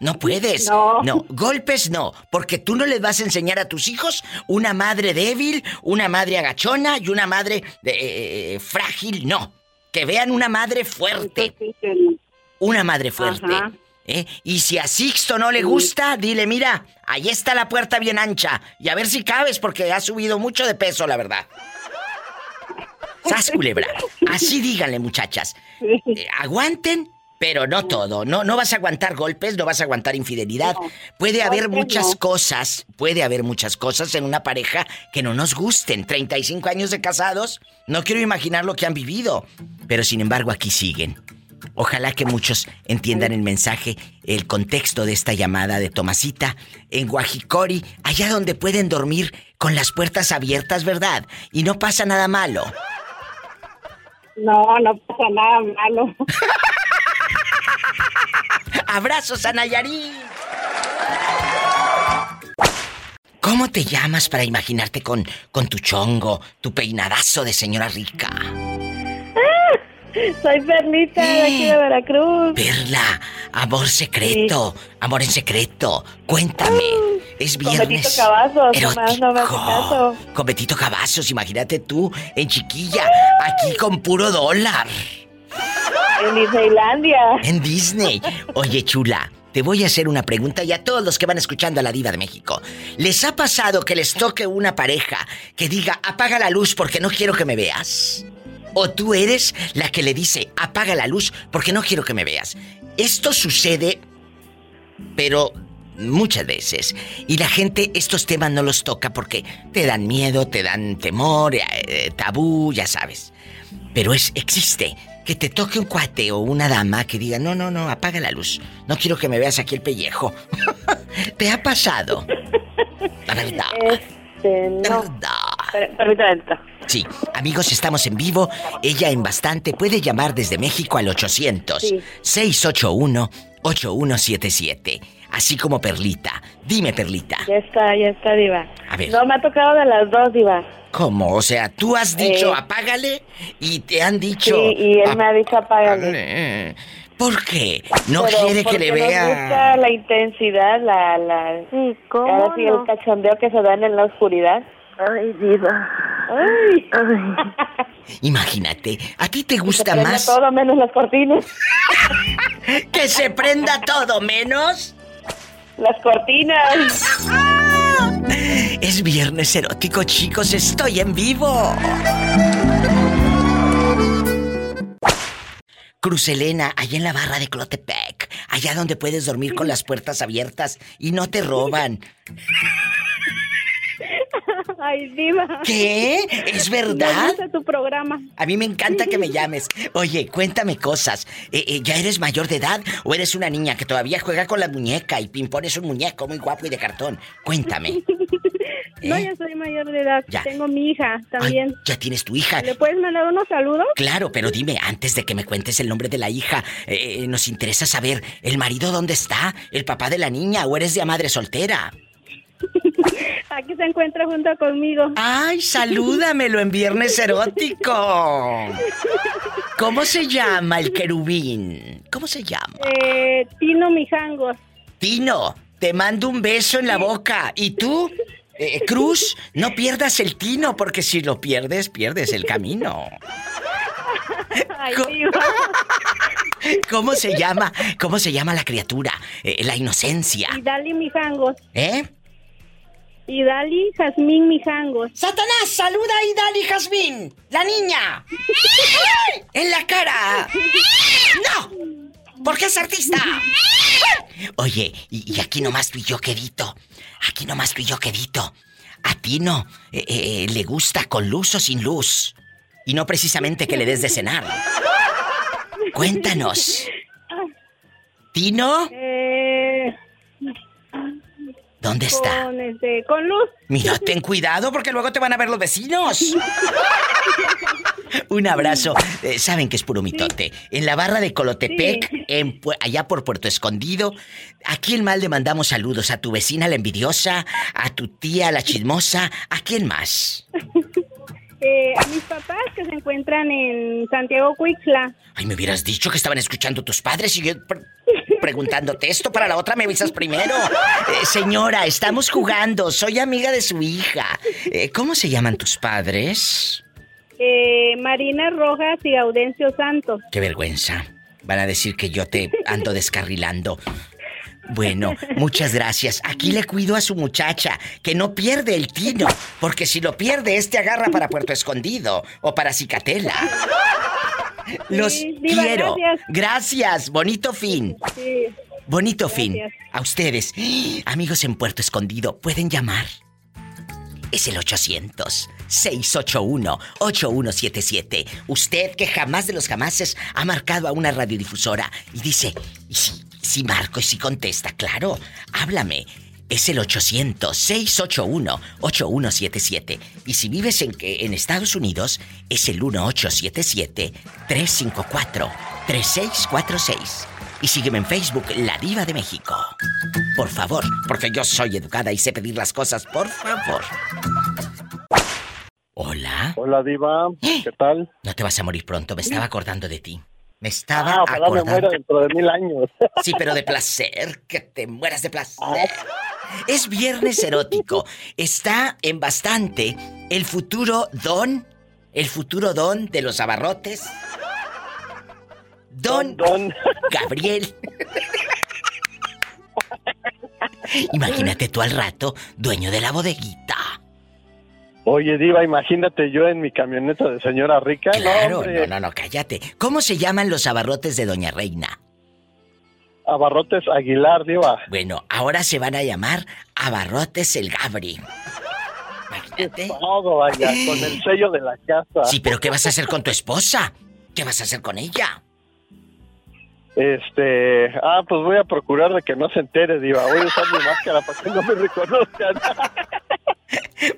no puedes. *laughs* No. golpes no, porque tú no les vas a enseñar a tus hijos una madre débil, una madre agachona y una madre eh, frágil, no. Que vean una madre fuerte. Una madre fuerte. Ajá. ¿Eh? Y si a Sixto no le gusta, dile, mira, ahí está la puerta bien ancha. Y a ver si cabes, porque ha subido mucho de peso, la verdad. *laughs* ¡Sas, culebra! Así díganle, muchachas. Eh, aguanten, pero no todo. No, no vas a aguantar golpes, no vas a aguantar infidelidad. Puede haber muchas no. cosas, puede haber muchas cosas en una pareja que no nos gusten. 35 años de casados, no quiero imaginar lo que han vivido. Pero sin embargo, aquí siguen. Ojalá que muchos entiendan el mensaje, el contexto de esta llamada de Tomasita en Guajicori, allá donde pueden dormir con las puertas abiertas, ¿verdad? Y no pasa nada malo. No, no pasa nada malo. *laughs* ¡Abrazos a Nayarit! ¿Cómo te llamas para imaginarte con, con tu chongo, tu peinadazo de señora rica? Soy Perlita de aquí de Veracruz. Perla, amor secreto, amor en secreto, cuéntame. Es Con Betito viernes. Cavazos, erótico. nomás no me hace caso. Con Betito Cavazos, imagínate tú, en chiquilla, aquí con puro dólar. En Disneylandia. En Disney. Oye, chula, te voy a hacer una pregunta y a todos los que van escuchando a la Diva de México. ¿Les ha pasado que les toque una pareja que diga, apaga la luz porque no quiero que me veas? ¿O tú eres la que le dice, apaga la luz porque no quiero que me veas? Esto sucede, pero muchas veces. Y la gente estos temas no los toca porque te dan miedo, te dan temor, eh, tabú, ya sabes. Pero es existe que te toque un cuate o una dama que diga, no, no, no, apaga la luz. No quiero que me veas aquí el pellejo. *laughs* ¿Te ha pasado? La verdad. Este, no. Per- Permítame. Sí, amigos, estamos en vivo. Ella en bastante puede llamar desde México al 800 Sí. 681 8177. Así como Perlita. Dime, Perlita. Ya está, ya está, Diva. A ver. No, me ha tocado de las dos, Diva. ¿Cómo? O sea, tú has dicho Eh. apágale y te han dicho. Sí, y él me ha dicho apágale. apágale. ¿Por qué? No Pero quiere que porque le nos vea. gusta la intensidad, la... la sí, ¿cómo Ahora sí, no? el cachondeo que se dan en la oscuridad. Ay, diva. Ay. *laughs* Imagínate, ¿a ti te Se gusta prende más todo menos las cortinas. *laughs* que se prenda todo menos? Las cortinas. *laughs* Es viernes erótico, chicos, estoy en vivo. Cruz Elena, allá en la barra de Clotepec, allá donde puedes dormir con las puertas abiertas y no te roban. *laughs* Ay, Diva. ¿Qué? ¿Es verdad? Me gusta tu programa. A mí me encanta que me llames. Oye, cuéntame cosas. Eh, eh, ¿Ya eres mayor de edad o eres una niña que todavía juega con la muñeca y Pimpón es un muñeco muy guapo y de cartón? Cuéntame. *laughs* No, ¿Eh? ya soy mayor de edad. Ya. Tengo mi hija también. Ya tienes tu hija. ¿Le puedes mandar unos saludos? Claro, pero dime, antes de que me cuentes el nombre de la hija, eh, nos interesa saber, ¿el marido dónde está? ¿El papá de la niña o eres de madre soltera? *laughs* Aquí se encuentra junto conmigo. ¡Ay, salúdamelo en Viernes Erótico! ¿Cómo se llama el querubín? ¿Cómo se llama? Eh, Tino Mijangos. Tino, te mando un beso en la boca. ¿Y tú? Eh, Cruz, no pierdas el tino, porque si lo pierdes, pierdes el camino. Ay, Diva. *laughs* ¿Cómo se llama? ¿Cómo se llama la criatura? Eh, la inocencia. Y Dali Mijangos. ¿Eh? Y Dali Jazmín Mijangos. ¡Satanás, saluda a Idali Jazmín! ¡La niña! ¡En la cara! ¡No! Porque es artista. Oye, y, y aquí nomás tú y yo quedito. Aquí nomás tú y yo quedito. A ti no. eh, eh, ¿Le gusta con luz o sin luz? Y no precisamente que le des de cenar. Cuéntanos. *laughs* ¿Tino? Eh, ¿Dónde está? con, este, con luz. Mira, ten cuidado porque luego te van a ver los vecinos. *laughs* Un abrazo. Eh, Saben que es puro mitote. En la barra de Colotepec, en allá por Puerto Escondido, ¿a quién más le mandamos saludos? ¿A tu vecina la envidiosa? ¿A tu tía la chismosa? ¿A quién más? *laughs* Eh, a mis papás que se encuentran en Santiago Cuixla. Ay, me hubieras dicho que estaban escuchando tus padres y yo preguntándote esto para la otra me avisas primero. Eh, señora, estamos jugando. Soy amiga de su hija. Eh, ¿Cómo se llaman tus padres? Eh, Marina Rojas y Audencio Santos. Qué vergüenza. Van a decir que yo te ando descarrilando. Bueno, muchas gracias. Aquí le cuido a su muchacha, que no pierde el tino, porque si lo pierde, este agarra para Puerto Escondido o para Cicatela. *laughs* Los Sí, Diva, quiero. gracias. Gracias. Bonito fin. Sí. Bonito fin. A ustedes, *gasps* amigos en Puerto Escondido, pueden llamar. Es el 800-681-8177. Usted que jamás de los jamases ha marcado a una radiodifusora y dice, ¿y si, si marco y si contesta? Claro, háblame. Es el 800-681-8177. Y si vives en, en Estados Unidos, es el 1877-354-3646. Y sígueme en Facebook, La Diva de México. Por favor, porque yo soy educada y sé pedir las cosas, por favor. Hola. Hola, Diva. ¿Qué tal? No te vas a morir pronto, me estaba acordando de ti. Me estaba Ah, ojalá me acordando. muera dentro de mil años. Sí, pero de placer, que te mueras de placer. Es viernes erótico. Está en bastante el futuro don, el futuro don de los abarrotes. Don, Gabriel. Imagínate tú al rato, dueño de la bodeguita. Oye, Diva, imagínate yo en mi camioneta de señora rica. Claro, no, no, no, cállate. ¿Cómo se llaman los abarrotes de Doña Reina? Abarrotes Aguilar, Diva. Bueno, ahora se van a llamar Abarrotes el Gabri. Imagínate. Todo, vaya, con el sello de la casa. Sí, pero ¿qué vas a hacer con tu esposa? ¿Qué vas a hacer con ella? Este, ah, pues voy a procurar de que no se entere, Diva. Voy a usar mi máscara para que no me reconozcan.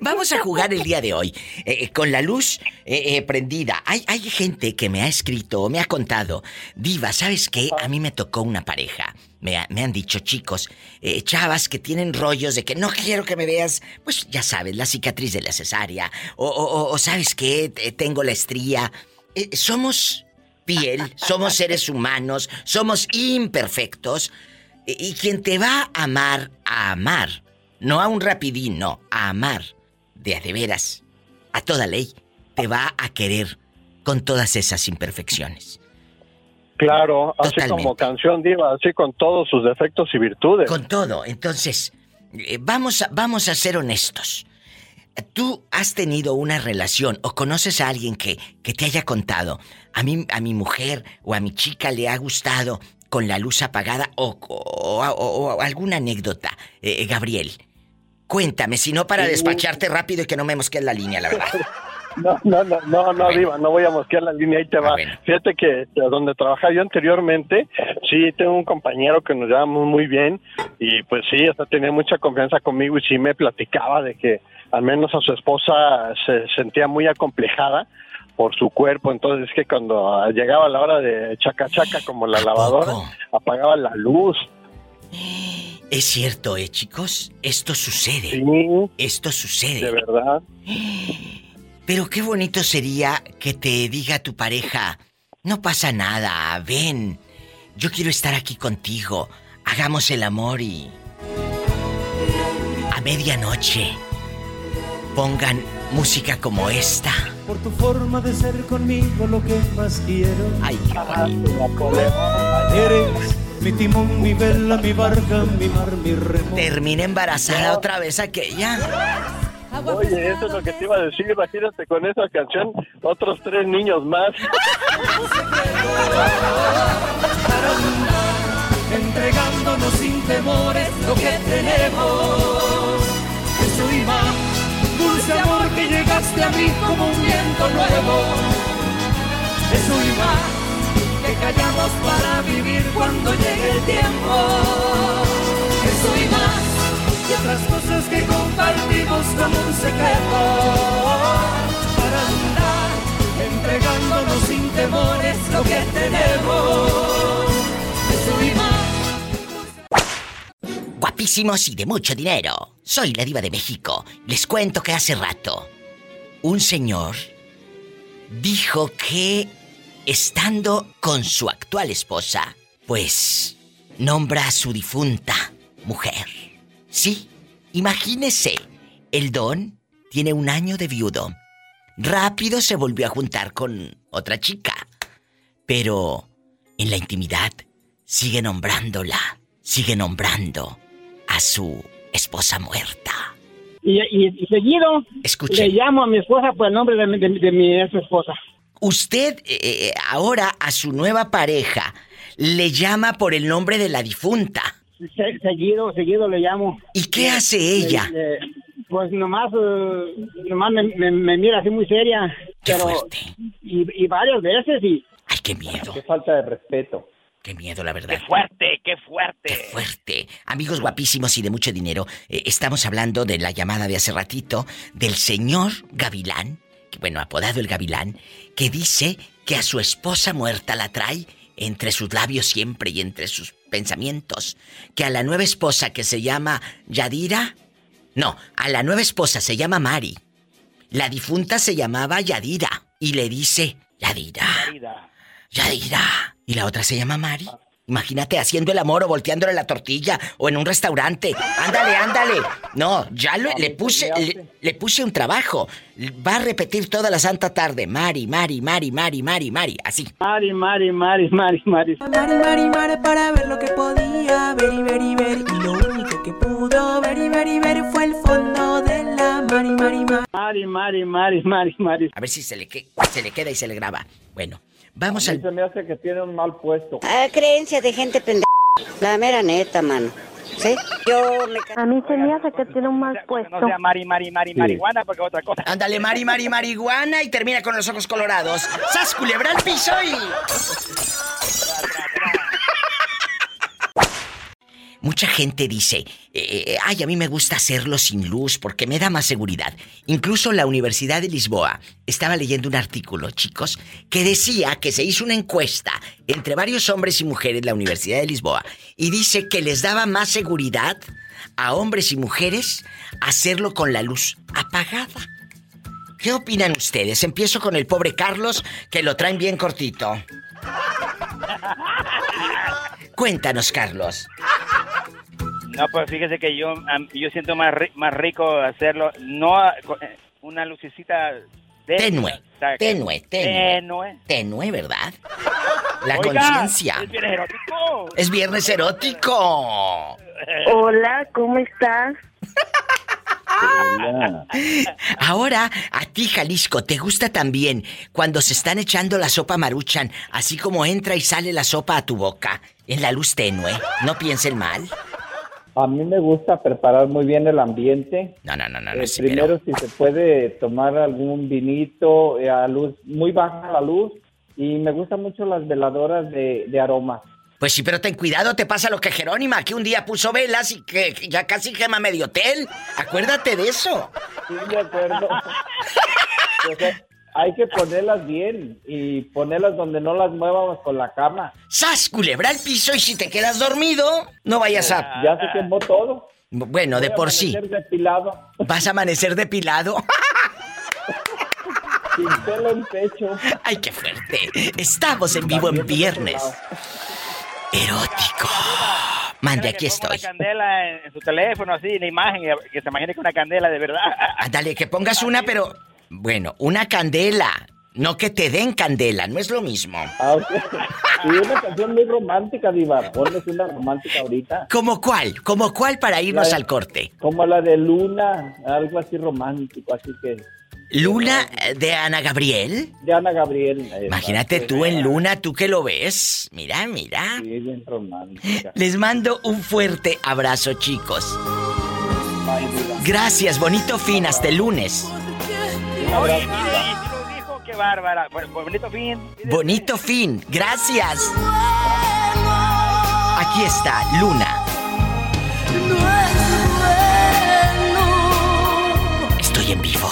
Vamos a jugar el día de hoy eh, con la luz eh, eh, prendida. Hay, gente que me ha escrito o me ha contado, Diva, ¿sabes qué? A mí me tocó una pareja. Me, ha- me han dicho chicos, eh, chavas que tienen rollos de que no quiero que me veas, pues ya sabes, la cicatriz de la cesárea. O, ¿sabes qué? Te- Tengo la estría. Eh, somos piel, somos seres humanos, somos imperfectos. Y quien te va a amar, a amar, no a un rapidín, no, a amar, de a de veras, a toda ley, te va a querer con todas esas imperfecciones. Claro, así como canción, Diva, así con todos sus defectos y virtudes. Con todo. Entonces, eh, vamos a, vamos a ser honestos. ¿Tú has tenido una relación o conoces a alguien que, que te haya contado? A mí, a mi mujer o a mi chica le ha gustado con la luz apagada o, o- o- o alguna anécdota, eh, Gabriel. Cuéntame, si no para despacharte rápido y que no me mosqueen la línea, la verdad. *laughs* No, no, no, no, no, Diva, no voy a mosquear la línea, ahí te va. Fíjate que eh, donde trabajaba yo anteriormente, sí, tengo un compañero que nos llevamos muy bien y pues sí, sea, tenía mucha confianza conmigo y sí me platicaba de que al menos a su esposa se sentía muy acomplejada por su cuerpo, entonces es que cuando llegaba la hora de chaca chaca como la lavadora, apagaba la luz. Es cierto, ¿eh, chicos? Esto sucede. Esto sucede. De verdad. Pero qué bonito sería que te diga tu pareja, no pasa nada, ven, yo quiero estar aquí contigo, hagamos el amor y... A medianoche pongan música como esta. Por tu forma de ser conmigo lo que más quiero. Ay, qué bonito. Eres mi timón, mi vela, mi barca, mi mar, mi remo. Termina embarazada otra vez aquella. Oye, eso es lo que te iba a decir, imagínate con esa canción otros tres niños más. *laughs* Entregándonos sin temores lo que tenemos. Es un imán, dulce amor que llegaste a mí como un viento nuevo. Es un imán que callamos para vivir cuando llegue el tiempo. Es un imán y otras cosas que compartimos como un secreto. Para andar entregándonos sin temores lo que tenemos. Es un imán. Guapísimos y de mucho dinero. Soy la diva de México. Les cuento que hace rato un señor dijo que estando con su actual esposa, pues nombra a su difunta mujer. Sí, imagínese, el don tiene un año de viudo. Rápido se volvió a juntar con otra chica. Pero en la intimidad sigue nombrándola, sigue nombrando a su esposa muerta. Y, y- y seguido Escuche. le llamo a mi esposa por el nombre de, mi- de de mi ex esposa. Usted eh, eh, ahora a su nueva pareja le llama por el nombre de la difunta. Se- seguido, seguido le llamo. ¿Y qué hace ella? Eh, eh, pues nomás, eh, nomás me, me- me mira así muy seria. pero, Y, y varias veces y... Ay, qué miedo. Qué falta de respeto. Qué miedo, la verdad. Fuerte, qué fuerte. Qué fuerte. Amigos guapísimos y de mucho dinero, eh, estamos hablando de la llamada de hace ratito del señor Gavilán, bueno, apodado el Gavilán, que dice que a su esposa muerta la trae entre sus labios siempre y entre sus pensamientos. Que a la nueva esposa que se llama Yadira, no, a la nueva esposa se llama Mari. La difunta se llamaba Yadira y le dice, Yadira, Yadira. Y la otra se llama Mari. Imagínate haciendo el amor o volteándole la tortilla o en un restaurante. Ándale, ándale. No, ya lo- le puse le, le puse un trabajo. Va a repetir toda la santa tarde. Mari, Mari, Mari, Mari, Mari, Mari. Así. Mari, Mari, Mari, Mari, Mari. Mari, Mari, Mari para ver lo que podía ver y ver y ver y lo único que pudo ver y ver y ver fue el fondo de la Mari, Mari, Mari. Mari, Mari, Mari, Mari, Mari. A ver si se le, que- se le queda y se le graba. Bueno, vamos A mí al... se me hace que tiene un mal puesto. Ah, creencia de gente pendeja. La mera neta, mano. ¿Sí? Yo me... A mí se me hace que tiene un mal puesto. No sea Mari, Mari, Mari, marihuana, porque otra cosa. Ándale, Mari, Mari, marihuana y termina con los ojos colorados. ¡Sas, culebra al piso y... Mucha gente dice, eh, eh, ay, a mí me gusta hacerlo sin luz porque me da más seguridad. Incluso la Universidad de Lisboa estaba leyendo un artículo, chicos, que decía que se hizo una encuesta entre varios hombres y mujeres en la Universidad de Lisboa y dice que les daba más seguridad a hombres y mujeres hacerlo con la luz apagada. ¿Qué opinan ustedes? Empiezo con el pobre Carlos, que lo traen bien cortito. *laughs* Cuéntanos, Carlos. *laughs* No, pues fíjese que yo yo siento más ri- más rico hacerlo, no a- co- eh, una lucecita de- Tenue, o sea, que- tenue, tenue. tenue. Tenue, ¿verdad? La conciencia. es bien erótico. Es viernes erótico. *laughs* Hola, ¿cómo estás? Ahora, a ti, Jalisco, ¿te gusta también cuando se están echando la sopa maruchan, así como entra y sale la sopa a tu boca, en la luz tenue? No piensen mal. A mí me gusta preparar muy bien el ambiente. No, no, no, no. Eh, sí, primero, si se puede tomar algún vinito eh, a luz, muy baja la luz. Y me gustan mucho las veladoras de, de aroma. Pues sí, pero ten cuidado, te pasa lo que Jerónima, que un día puso velas y que ya casi quema medio hotel. Acuérdate de eso. Sí, de acuerdo. Sea, *laughs* hay que ponerlas bien y ponerlas donde no las muevamos con la cama. ¡Sas, culebra al piso! Y si te quedas dormido, no vayas a... Ya se quemó todo. Bueno, de Voy por sí. amanecer depilado, Vas a amanecer depilado. *laughs* sin pelo en pecho. ¡Ay, qué fuerte! Estamos en vivo en viernes. Erótico. Mande, aquí estoy. Una candela en, su teléfono, así, la imagen, que se imagine que una candela de verdad. Ándale, que pongas una, pero... Bueno, una candela. No que te den candela, no es lo mismo. Ah, ok. Y una canción muy romántica, Diva. Ponles una romántica ahorita. ¿Cómo cuál? ¿Cómo cuál para irnos al corte? Como la de Luna, algo así romántico, así que. ¿Luna eh, de Ana Gabriel? De Ana Gabriel. Imagínate tú en Luna, tú que lo ves. Mira, mira. Sí, bien romántica. Les mando un fuerte abrazo, chicos. Gracias, bonito fin, hasta el lunes. Oye, lo dijo, qué bárbara. Bueno, pues bonito fin. Bonito fin, gracias. Aquí está, Luna. Estoy en vivo.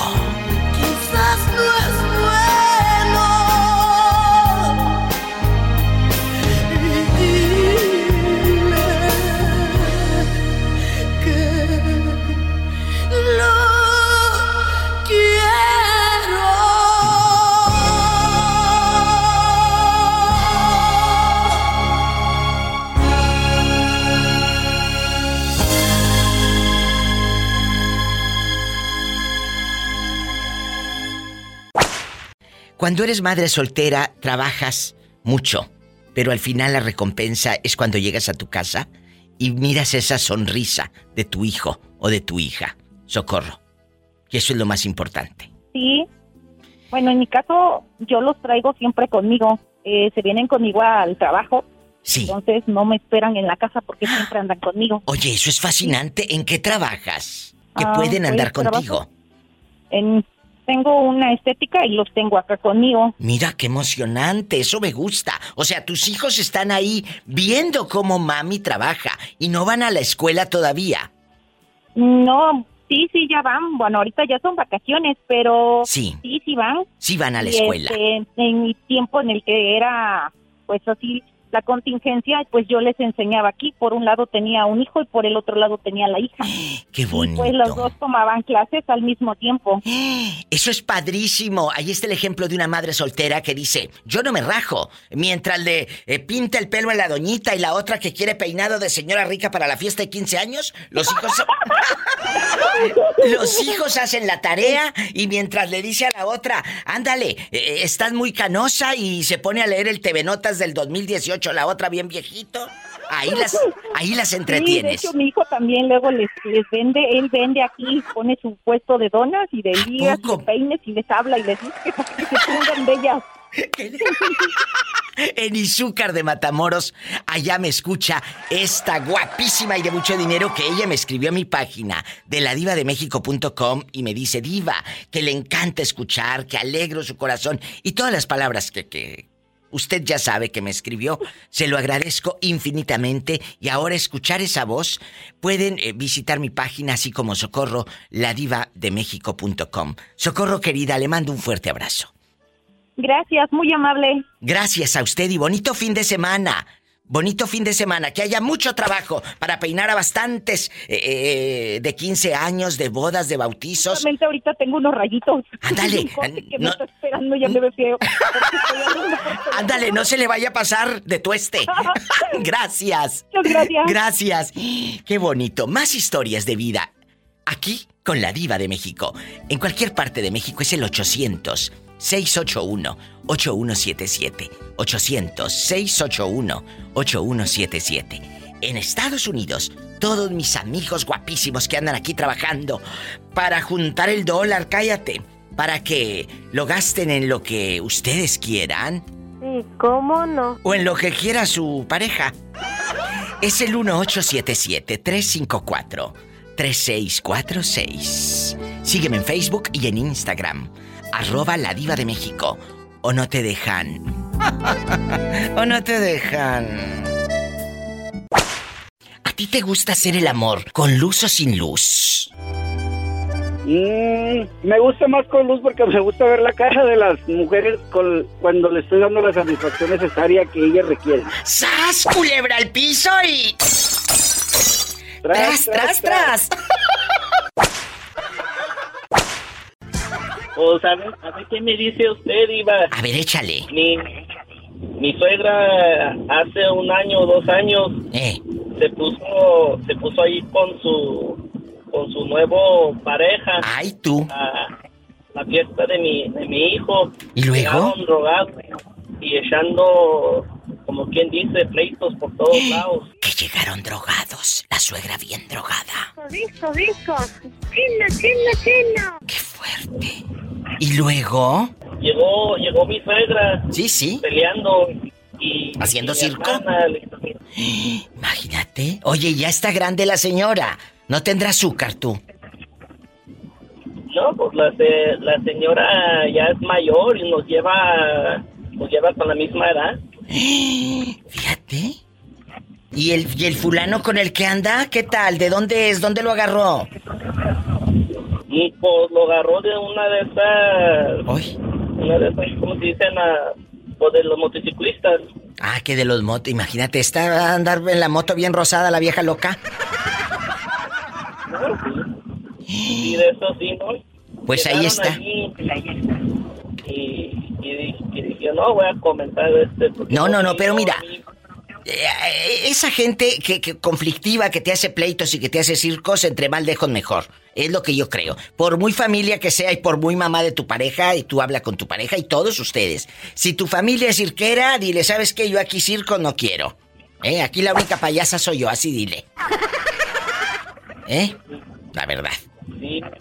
Cuando eres madre soltera, trabajas mucho. pero al final la recompensa es cuando llegas a tu casa y miras esa sonrisa de tu hijo o de tu hija. Socorro. Y eso es lo más importante. Sí. Bueno, en mi caso, yo los traigo siempre conmigo. Eh, se vienen conmigo al trabajo. Sí. Entonces no me esperan en la casa porque siempre andan conmigo. *gasps* Oye, eso es fascinante. ¿En qué trabajas? Que Ah, pueden pues, andar contigo. En, tengo una estética y los tengo acá conmigo. Mira qué emocionante, eso me gusta. O sea, tus hijos están ahí viendo cómo mami trabaja y no van a la escuela todavía. No, sí, sí, ya van. Bueno, ahorita ya son vacaciones, pero Sí. sí, sí van. Sí van a la Y, escuela. este, en mi tiempo en el que era, pues así, la contingencia, pues yo les enseñaba aquí. Por un lado tenía un hijo y por el otro lado tenía la hija. *gasps* Qué bonito. Pues los dos tomaban clases al mismo tiempo. *gasps* Eso es padrísimo. Ahí está el ejemplo de una madre soltera que dice, yo no me rajo. Mientras le eh, pinta el pelo a la doñita y la otra que quiere peinado de señora rica para la fiesta de 15 años, los hijos... *laughs* los hijos hacen la tarea y mientras le dice a la otra, ándale, eh, estás muy canosa y se pone a leer el TV Notas del 2018, la otra bien viejito. Ahí las, *laughs* ahí las Sí, de entretienes. hecho mi hijo también luego les, les vende, él vende aquí, pone su puesto de donas y de ligas y de peines y les habla y les dice que que se pongan bellas. *laughs* En Izúcar de Matamoros, allá me escucha esta guapísima y de mucho dinero que ella me escribió a mi página de ladivademexico.com y me dice, diva, que le encanta escuchar, que alegro su corazón y todas las palabras que, que usted ya sabe que me escribió. Se lo agradezco infinitamente y ahora escuchar esa voz pueden eh, visitar mi página así como Socorro, ladivademexico.com. Socorro querida, le mando un fuerte abrazo. Gracias, muy amable. Gracias a usted y bonito fin de semana. Bonito fin de semana, que haya mucho trabajo para peinar a bastantes eh, eh, de 15 años, de bodas, de bautizos. Solamente ahorita tengo unos rayitos. Ándale, que me está esperando ya me ve feo. *laughs* porque estoy hablando por Ándale, no se le vaya a pasar de tueste. *laughs* *laughs* gracias. Muchas gracias. Gracias. Qué bonito. Más historias de vida. Aquí con la diva de México. En cualquier parte de México es el 800 681 8177. 800 681 8177. En Estados Unidos, todos mis amigos guapísimos que andan aquí trabajando para juntar el dólar, cállate, para que lo gasten en lo que ustedes quieran Sí, ¿cómo no? o en lo que quiera su pareja. Es el 1877-354-3646. Sígueme en Facebook y en Instagram. Arroba la diva de México. O no te dejan. *laughs* o no te dejan. ¿A ti te gusta hacer el amor con luz o sin luz? Mm, me gusta más con luz porque me gusta ver la cara de las mujeres con- cuando le estoy dando la satisfacción necesaria que ellas requieren. ¡Sas, culebra al piso y... ¡Tras, tras, tras! O sabe, ¿sabe qué me dice usted, Iba? A ver, échale. Mi, mi suegra hace un año o dos años Eh. se puso se puso ahí con su con su nuevo pareja. Ay, tú. A la fiesta de mi de mi hijo. ¿Y luego? Drogados y echando como quien dice pleitos por todos lados. Que llegaron drogados. La suegra bien drogada. Disco, disco. Chino, chino, chino. Qué fuerte. ¿Y luego? Llegó llegó mi suegra. Sí, sí. Peleando y ¿Haciendo y circo? hermana le- *gasps* Imagínate. Oye, ya está grande la señora. No tendrá azúcar tú. No, pues la, se- la señora ya es mayor y nos lleva nos lleva con la misma edad. *gasps* Fíjate. ¿Y el, ¿Y el fulano con el que anda? ¿Qué tal? ¿De dónde es? ¿Dónde lo agarró? Y pues lo agarró de una de esas. Una de esas, ¿cómo se dicen? Ah, pues de los motociclistas. Ah, que de los motos. Imagínate, está a andar en la moto bien rosada la vieja loca. *laughs* Y de eso sí, ¿no? Pues ahí está. allí y, di- y dije, no, voy a comentar este. No, no, no, pero mira. eh, Esa gente que, que conflictiva, que te hace pleitos y que te hace circos, entre más lejos mejor. Es lo que yo creo. Por muy familia que sea y por muy mamá de tu pareja, y tú habla con tu pareja y todos ustedes. Si tu familia es cirquera, dile, ¿sabes qué? Yo aquí circo no quiero. ¿Eh? Aquí la única payasa soy yo, así dile. ¿Eh? La verdad.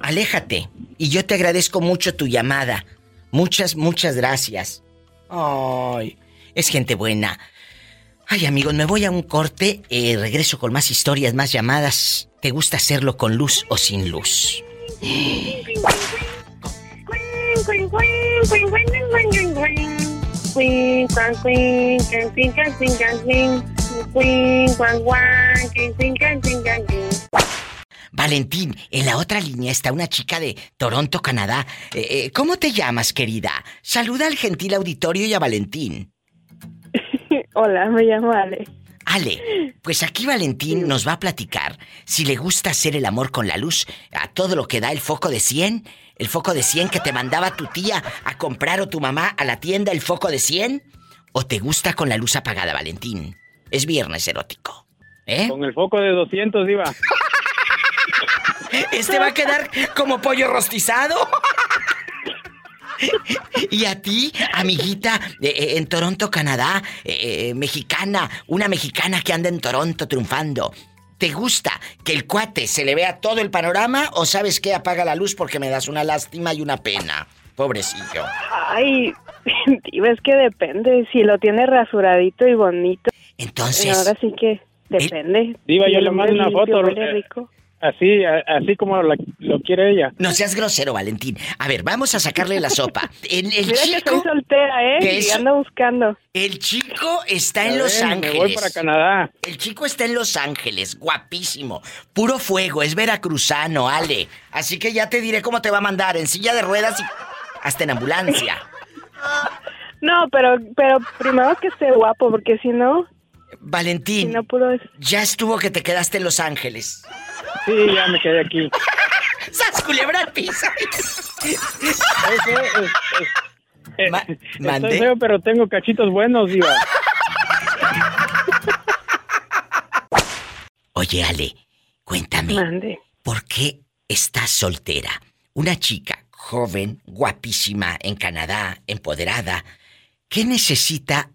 Aléjate. Y yo te agradezco mucho tu llamada. Muchas, muchas gracias. Ay, es gente buena. Ay, amigos, me voy a un corte. eh, regreso con más historias, más llamadas. ¿Te gusta hacerlo con luz o sin luz? Valentín, en la otra línea está una chica de Toronto, Canadá. Eh, eh, ¿Cómo te llamas, querida? Saluda al gentil auditorio y a Valentín. *laughs* Hola, me llamo Ale. Ale, pues aquí Valentín nos va a platicar si le gusta hacer el amor con la luz a todo lo que da el foco de 100, el foco de 100 que te mandaba tu tía a comprar o tu mamá a la tienda el foco de 100, o te gusta con la luz apagada, Valentín. Es viernes erótico. ¿Eh? Con el foco de 200 iba. *laughs* Este va a quedar como pollo rostizado. Y a ti, amiguita, eh, eh, en Toronto, Canadá, eh, eh, mexicana, una mexicana que anda en Toronto triunfando. ¿Te gusta que el cuate se le vea todo el panorama o sabes que apaga la luz porque me das una lástima y una pena? Pobrecillo. Ay, diva, *laughs* es que depende. Si lo tiene rasuradito y bonito. Entonces. Ahora sí que depende. Diva, Si yo le mando una limpio, foto. eh, rico. Así, a- así como la- lo quiere ella. No seas grosero, Valentín. A ver, vamos a sacarle la sopa. El, el Mira que chico. soy soltera, ¿eh? que Y ando buscando. El chico está en Los ven, me Ángeles. voy para Canadá. El chico está en Los Ángeles, guapísimo. Puro fuego, es veracruzano, Ale. Así que ya te diré cómo te va a mandar, en silla de ruedas y hasta en ambulancia. *laughs* No, pero, pero primero que esté guapo, porque si no, Valentín, no pudo... ya estuvo que te quedaste en Los Ángeles. Sí, ya me quedé aquí. *laughs* ¡Sas, culebra al piso! Ma- ¿mandé? Estoy feo, pero tengo cachitos buenos, Diva. Oye, Ale, cuéntame. ¿Por qué estás soltera? Una chica joven, guapísima, en Canadá, empoderada. ¿Qué necesita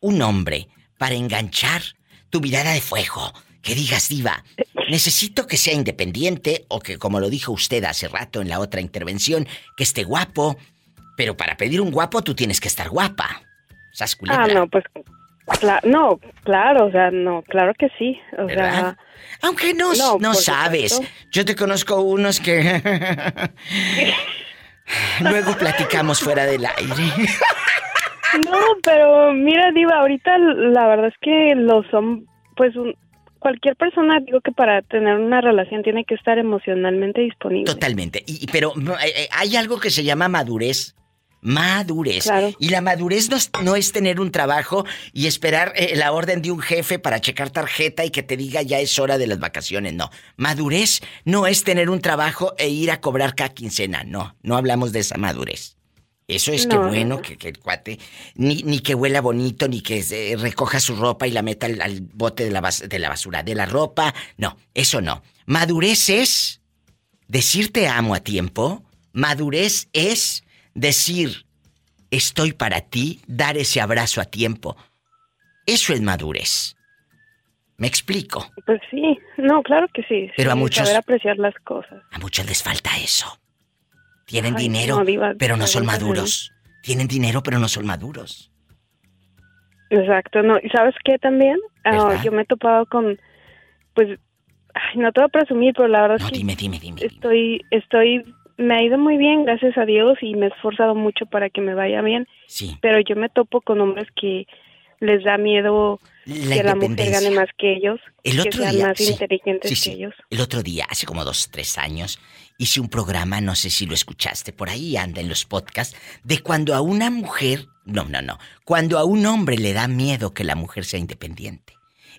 un hombre para enganchar tu mirada de fuego? Que digas, diva, necesito que sea independiente o que, como lo dijo usted hace rato en la otra intervención, que esté guapo. Pero para pedir un guapo tú tienes que estar guapa. ¿Sas Ah, no, pues... cla- no, claro, o sea, no, claro que sí. O sea... Aunque no, no, sabes. supuesto. Yo te conozco unos que... *laughs* Luego platicamos fuera del aire. No, pero mira, Diva, ahorita la verdad es que lo son, pues un- cualquier persona, digo que para tener una relación tiene que estar emocionalmente disponible. Totalmente. Y, y- pero eh, eh, hay algo que se llama madurez. Madurez. Claro. Y la madurez no es, no es tener un trabajo y esperar eh, la orden de un jefe para checar tarjeta y que te diga ya es hora de las vacaciones. No. Madurez no es tener un trabajo e ir a cobrar cada quincena. No, no hablamos de esa madurez. Eso es que No. bueno que, que el cuate, ni, ni que huela bonito, ni que recoja su ropa y la meta al, al bote de la, bas- de la basura, de la ropa. No, eso no. Madurez es decir te amo a tiempo. Madurez es decir estoy para ti, dar ese abrazo a tiempo. Eso es madurez. ¿Me explico? Pues sí, no, claro que sí. Pero a sí, muchos- Saber apreciar las cosas. A muchos les falta eso. Tienen Ay, dinero, no, Diva, pero no son maduros. Tienen dinero, pero no son maduros. Exacto, no. ¿Y sabes qué también? ¿Verdad? yo me he topado con, pues, ay, no te voy a presumir, pero la verdad No, es que dime, dime, dime. estoy, estoy, me ha ido muy bien, gracias a Dios, y me he esforzado mucho para que me vaya bien. Sí. Pero yo me topo con hombres que les da miedo La que la mujer gane más que ellos, El que otro sean día, más sí, inteligentes sí, que sí. ellos. El otro día, hace como dos, tres años, hice un programa, no sé si lo escuchaste, por ahí anda en los podcasts, de cuando a una mujer, no, no, no, cuando a un hombre le da miedo que la mujer sea independiente.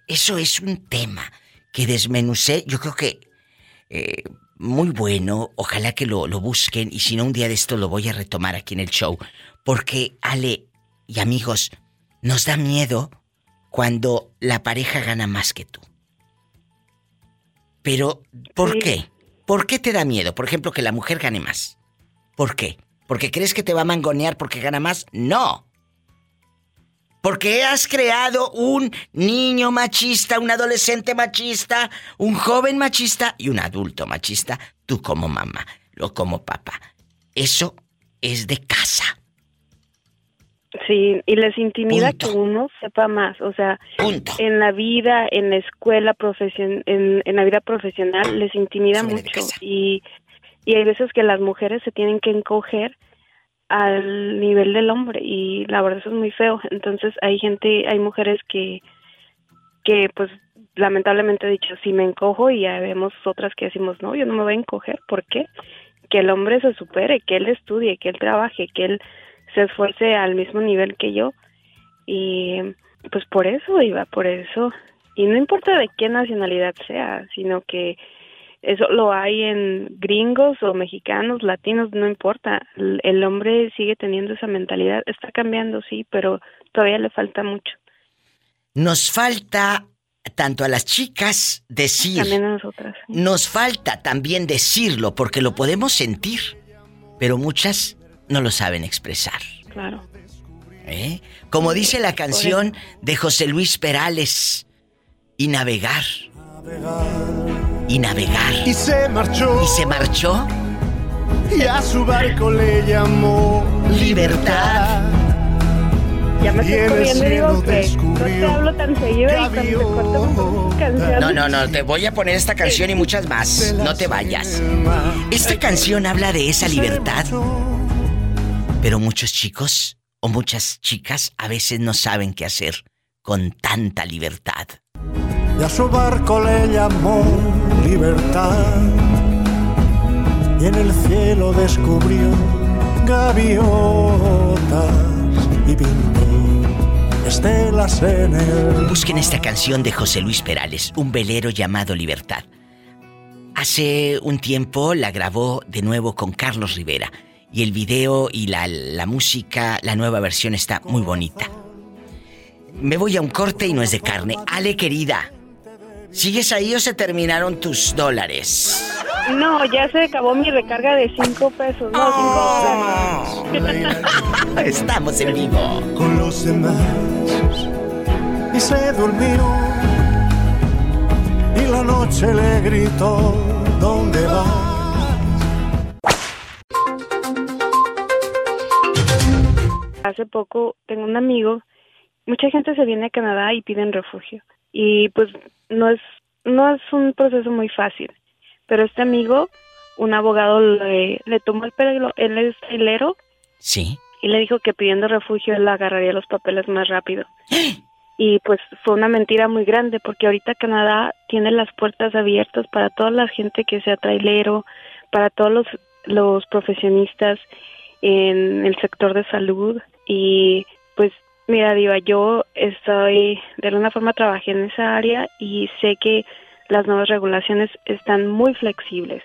Eso es un tema que desmenucé, yo creo que eh, muy bueno, ojalá que lo, lo busquen y si no un día de esto lo voy a retomar aquí en el show, porque Ale y amigos, nos da miedo cuando la pareja gana más que tú. Pero, ¿por Sí. qué? ¿Por qué te da miedo? Por ejemplo, que la mujer gane más. ¿Por qué? ¿Porque crees que te va a mangonear porque gana más? No. Porque has creado un niño machista, un adolescente machista, un joven machista y un adulto machista, tú como mamá, lo como papá. Eso es de casa. Sí, y les intimida que uno sepa más, o sea, en la vida, en la escuela, profesion en, en la vida profesional, les intimida mucho y, y hay veces que las mujeres se tienen que encoger al nivel del hombre y la verdad eso es muy feo. Entonces hay gente, hay mujeres que, que pues lamentablemente he dicho, si me encojo y ya vemos otras que decimos, no, yo no me voy a encoger, ¿por qué? Que el hombre se supere, que él estudie, que él trabaje, que él se esfuerce al mismo nivel que yo. Y pues por eso iba, por eso. Y no importa de qué nacionalidad sea, sino que eso lo hay en gringos o mexicanos, latinos, no importa. El, hombre sigue teniendo esa mentalidad. Está cambiando, sí, pero todavía le falta mucho. Nos falta tanto a las chicas decir. También a nosotras. Nos falta también decirlo porque lo podemos sentir, pero muchas no lo saben expresar. Claro. ¿Eh? Como dice la canción de José Luis Perales, y navegar. Y navegar. Y se marchó. Y se marchó. Y a su barco le llamó Libertad. Ya me estoy corriendo y digo que no te hablo tan seguido y cuando te canción. No, no, no, te voy a poner esta canción y muchas más. No te vayas. Esta canción habla de esa libertad. Pero muchos chicos o muchas chicas a veces no saben qué hacer con tanta libertad. Y a su barco le llamó libertad. Y en el cielo descubrió gaviotas y pintó estelas en el. Busquen esta canción de José Luis Perales, Un velero llamado Libertad. Hace un tiempo la grabó de nuevo con Carlos Rivera. Y el video y la, la música, la nueva versión está muy bonita. Me voy a un corte y no es de carne. Ale, querida, ¿sigues ahí o se terminaron tus dólares? No, ya se acabó mi recarga de 5 pesos. No, 5 pesos. *laughs* Estamos en vivo. Con los demás. Y se durmió. Y la noche le gritó: ¿Dónde vas? Hace poco tengo un amigo, mucha gente se viene a Canadá y piden refugio. Y pues no es, no es un proceso muy fácil. Pero este amigo, un abogado le, le tomó el pelo, él es trailero, Sí. y le dijo que pidiendo refugio él agarraría los papeles más rápido. *gasps* Y pues fue una mentira muy grande porque ahorita Canadá tiene las puertas abiertas para toda la gente que sea trailero, para todos los, los profesionistas en el sector de salud y pues mira Diva, yo estoy de alguna forma trabajé en esa área y sé que las nuevas regulaciones están muy flexibles.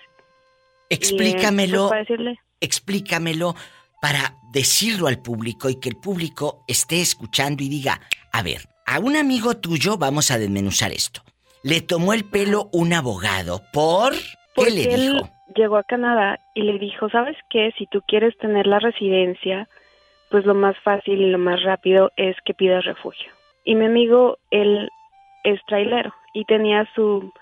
Y, Explícamelo. pues, para decirle, Explícamelo para decirlo al público y que el público esté escuchando y diga, a ver, a un amigo tuyo vamos a desmenuzar esto. Le tomó el pelo un abogado por... ¿Qué le él dijo? llegó a Canadá y le dijo, ¿sabes qué? Si tú quieres tener la residencia, pues lo más fácil y lo más rápido es que pidas refugio. Y mi amigo, él es trailero y tenía su,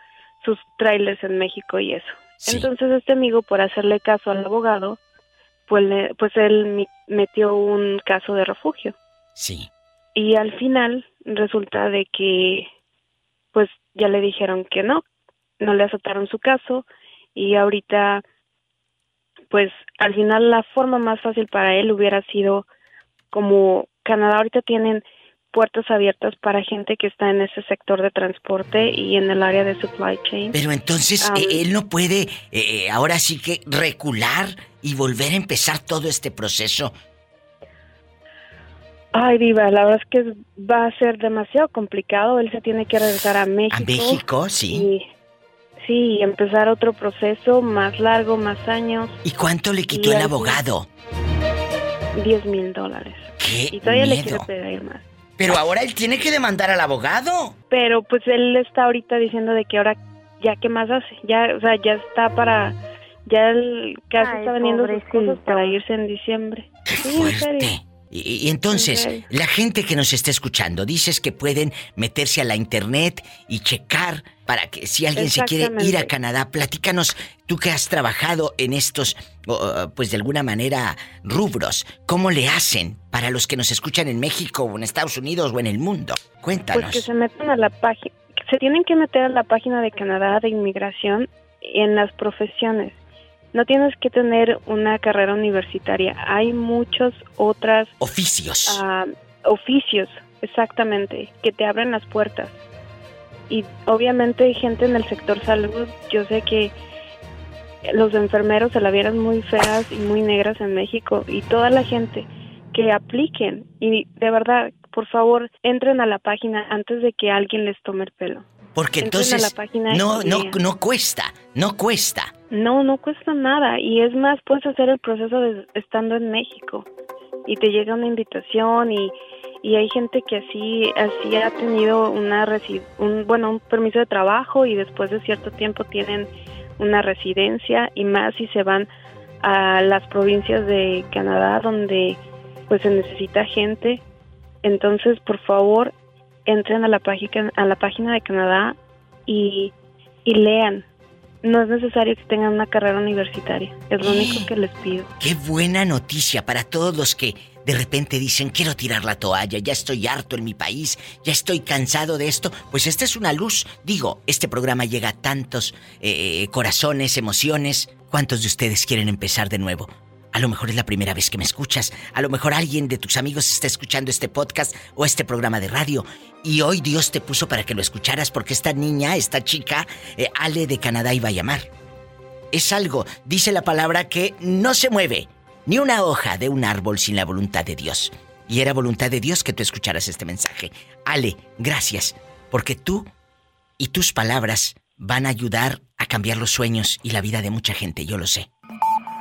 sus trailers en México y eso. Entonces este amigo, por hacerle caso al abogado, pues, le- pues él metió un caso de refugio. Sí. Y al final resulta de que pues ya le dijeron que no, no le aceptaron su caso y ahorita pues al final la forma más fácil para él hubiera sido como Canadá ahorita tienen puertas abiertas para gente que está en ese sector de transporte y en el área de supply chain. Pero entonces Um, él no puede eh, eh, ahora sí que recular y volver a empezar todo este proceso. Ay, Diva, la verdad es que va a ser demasiado complicado. Él se tiene que regresar a México. A México, sí. Y, sí, y empezar otro proceso más largo, más años. ¿Y cuánto le quitó Y el abogado? 10 mil dólares. ¡Qué Y todavía le quiere pedir más. Pero ahora él tiene que demandar al abogado. Pero pues él está ahorita diciendo de que ahora ya qué más hace, ya, o sea, ya está para, ya el caso Ay, está vendiendo sus cosas para irse en diciembre. Sí, en serio. Y, y entonces, la gente que nos está escuchando, dices que pueden meterse a la internet y checar para que si alguien se quiere ir a. Canadá, platícanos, tú que has trabajado en estos, pues de alguna manera, rubros, ¿cómo le hacen para los que nos escuchan en México o en Estados Unidos o en el mundo? Pues Cuéntanos. que se metan a la página, se tienen que meter a la página de Canadá de inmigración en las profesiones. No tienes que tener una carrera universitaria. Hay muchos otras Oficios. ah, oficios, exactamente, que te abren las puertas. Y obviamente hay gente en el sector salud, yo sé que los enfermeros se la vieron muy feas y muy negras en México y toda la gente que apliquen y de verdad, por favor, entren a la página antes de que alguien les tome el pelo. Porque entren a entonces la página no, no, no cuesta, no cuesta. No, no cuesta nada y es más, puedes hacer el proceso de, estando en México y te llega una invitación y, y hay gente que así así ha tenido una un bueno un permiso de trabajo y después de cierto tiempo tienen una residencia y más si se van a las provincias de Canadá donde pues se necesita gente. Entonces por favor entren a la página a la página de Canadá y, y lean. No es necesario que tengan una carrera universitaria es lo único *gasps* que les pido. Qué buena noticia para todos los que de repente dicen quiero tirar la toalla, ya estoy harto en mi país, ya estoy cansado de esto. Pues esta es una luz. Digo, este programa llega a tantos eh, corazones, emociones. ¿Cuántos de ustedes quieren empezar de nuevo? A lo mejor es la primera vez que me escuchas. A lo mejor alguien de tus amigos está escuchando este podcast o este programa de radio. Y hoy Dios te puso para que lo escucharas porque esta niña, esta chica, eh, Ale de Canadá iba a llamar. Es algo, dice la palabra, que no se mueve. Ni una hoja de un árbol sin la voluntad de Dios. Y era voluntad de Dios que tú escucharas este mensaje. Ale, gracias, porque tú y tus palabras van a ayudar a cambiar los sueños y la vida de mucha gente, yo lo sé.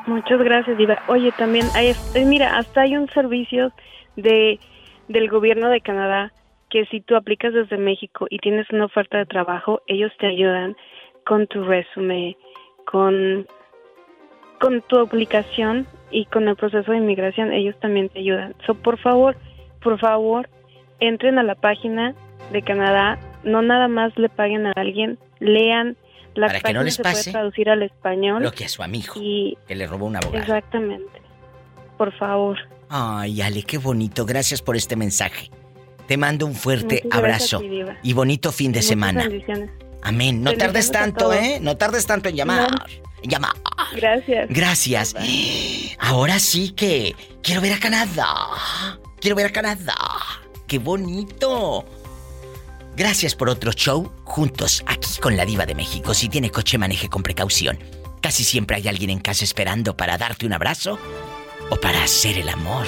Muchas gracias, Diva. Oye, también hay, eh, mira, hasta hay un servicio de del gobierno de Canadá que si tú aplicas desde México y tienes una oferta de trabajo, ellos te ayudan con tu resumen, con con tu aplicación y con el proceso de inmigración, ellos también te ayudan. So, por favor, por favor, entren a la página de Canadá, no nada más le paguen a alguien, lean las Para que no les se pase puede traducir al español. Lo que a su amigo, y que le robó un abogado. Exactamente. Por favor. Ay, Ale, qué bonito. Gracias por este mensaje. Te mando un fuerte Muchas abrazo ti, y bonito fin de Muchas semana. Amén. No tardes tanto. ¿eh? No tardes tanto en llamar. En llamar. Gracias. Gracias. Ahora sí que quiero ver a Canadá. Quiero ver a Canadá. ¡Qué bonito! Gracias por otro show juntos aquí con la diva de México. Si tiene coche, maneje con precaución. Casi siempre hay alguien en casa esperando para darte un abrazo o para hacer el amor.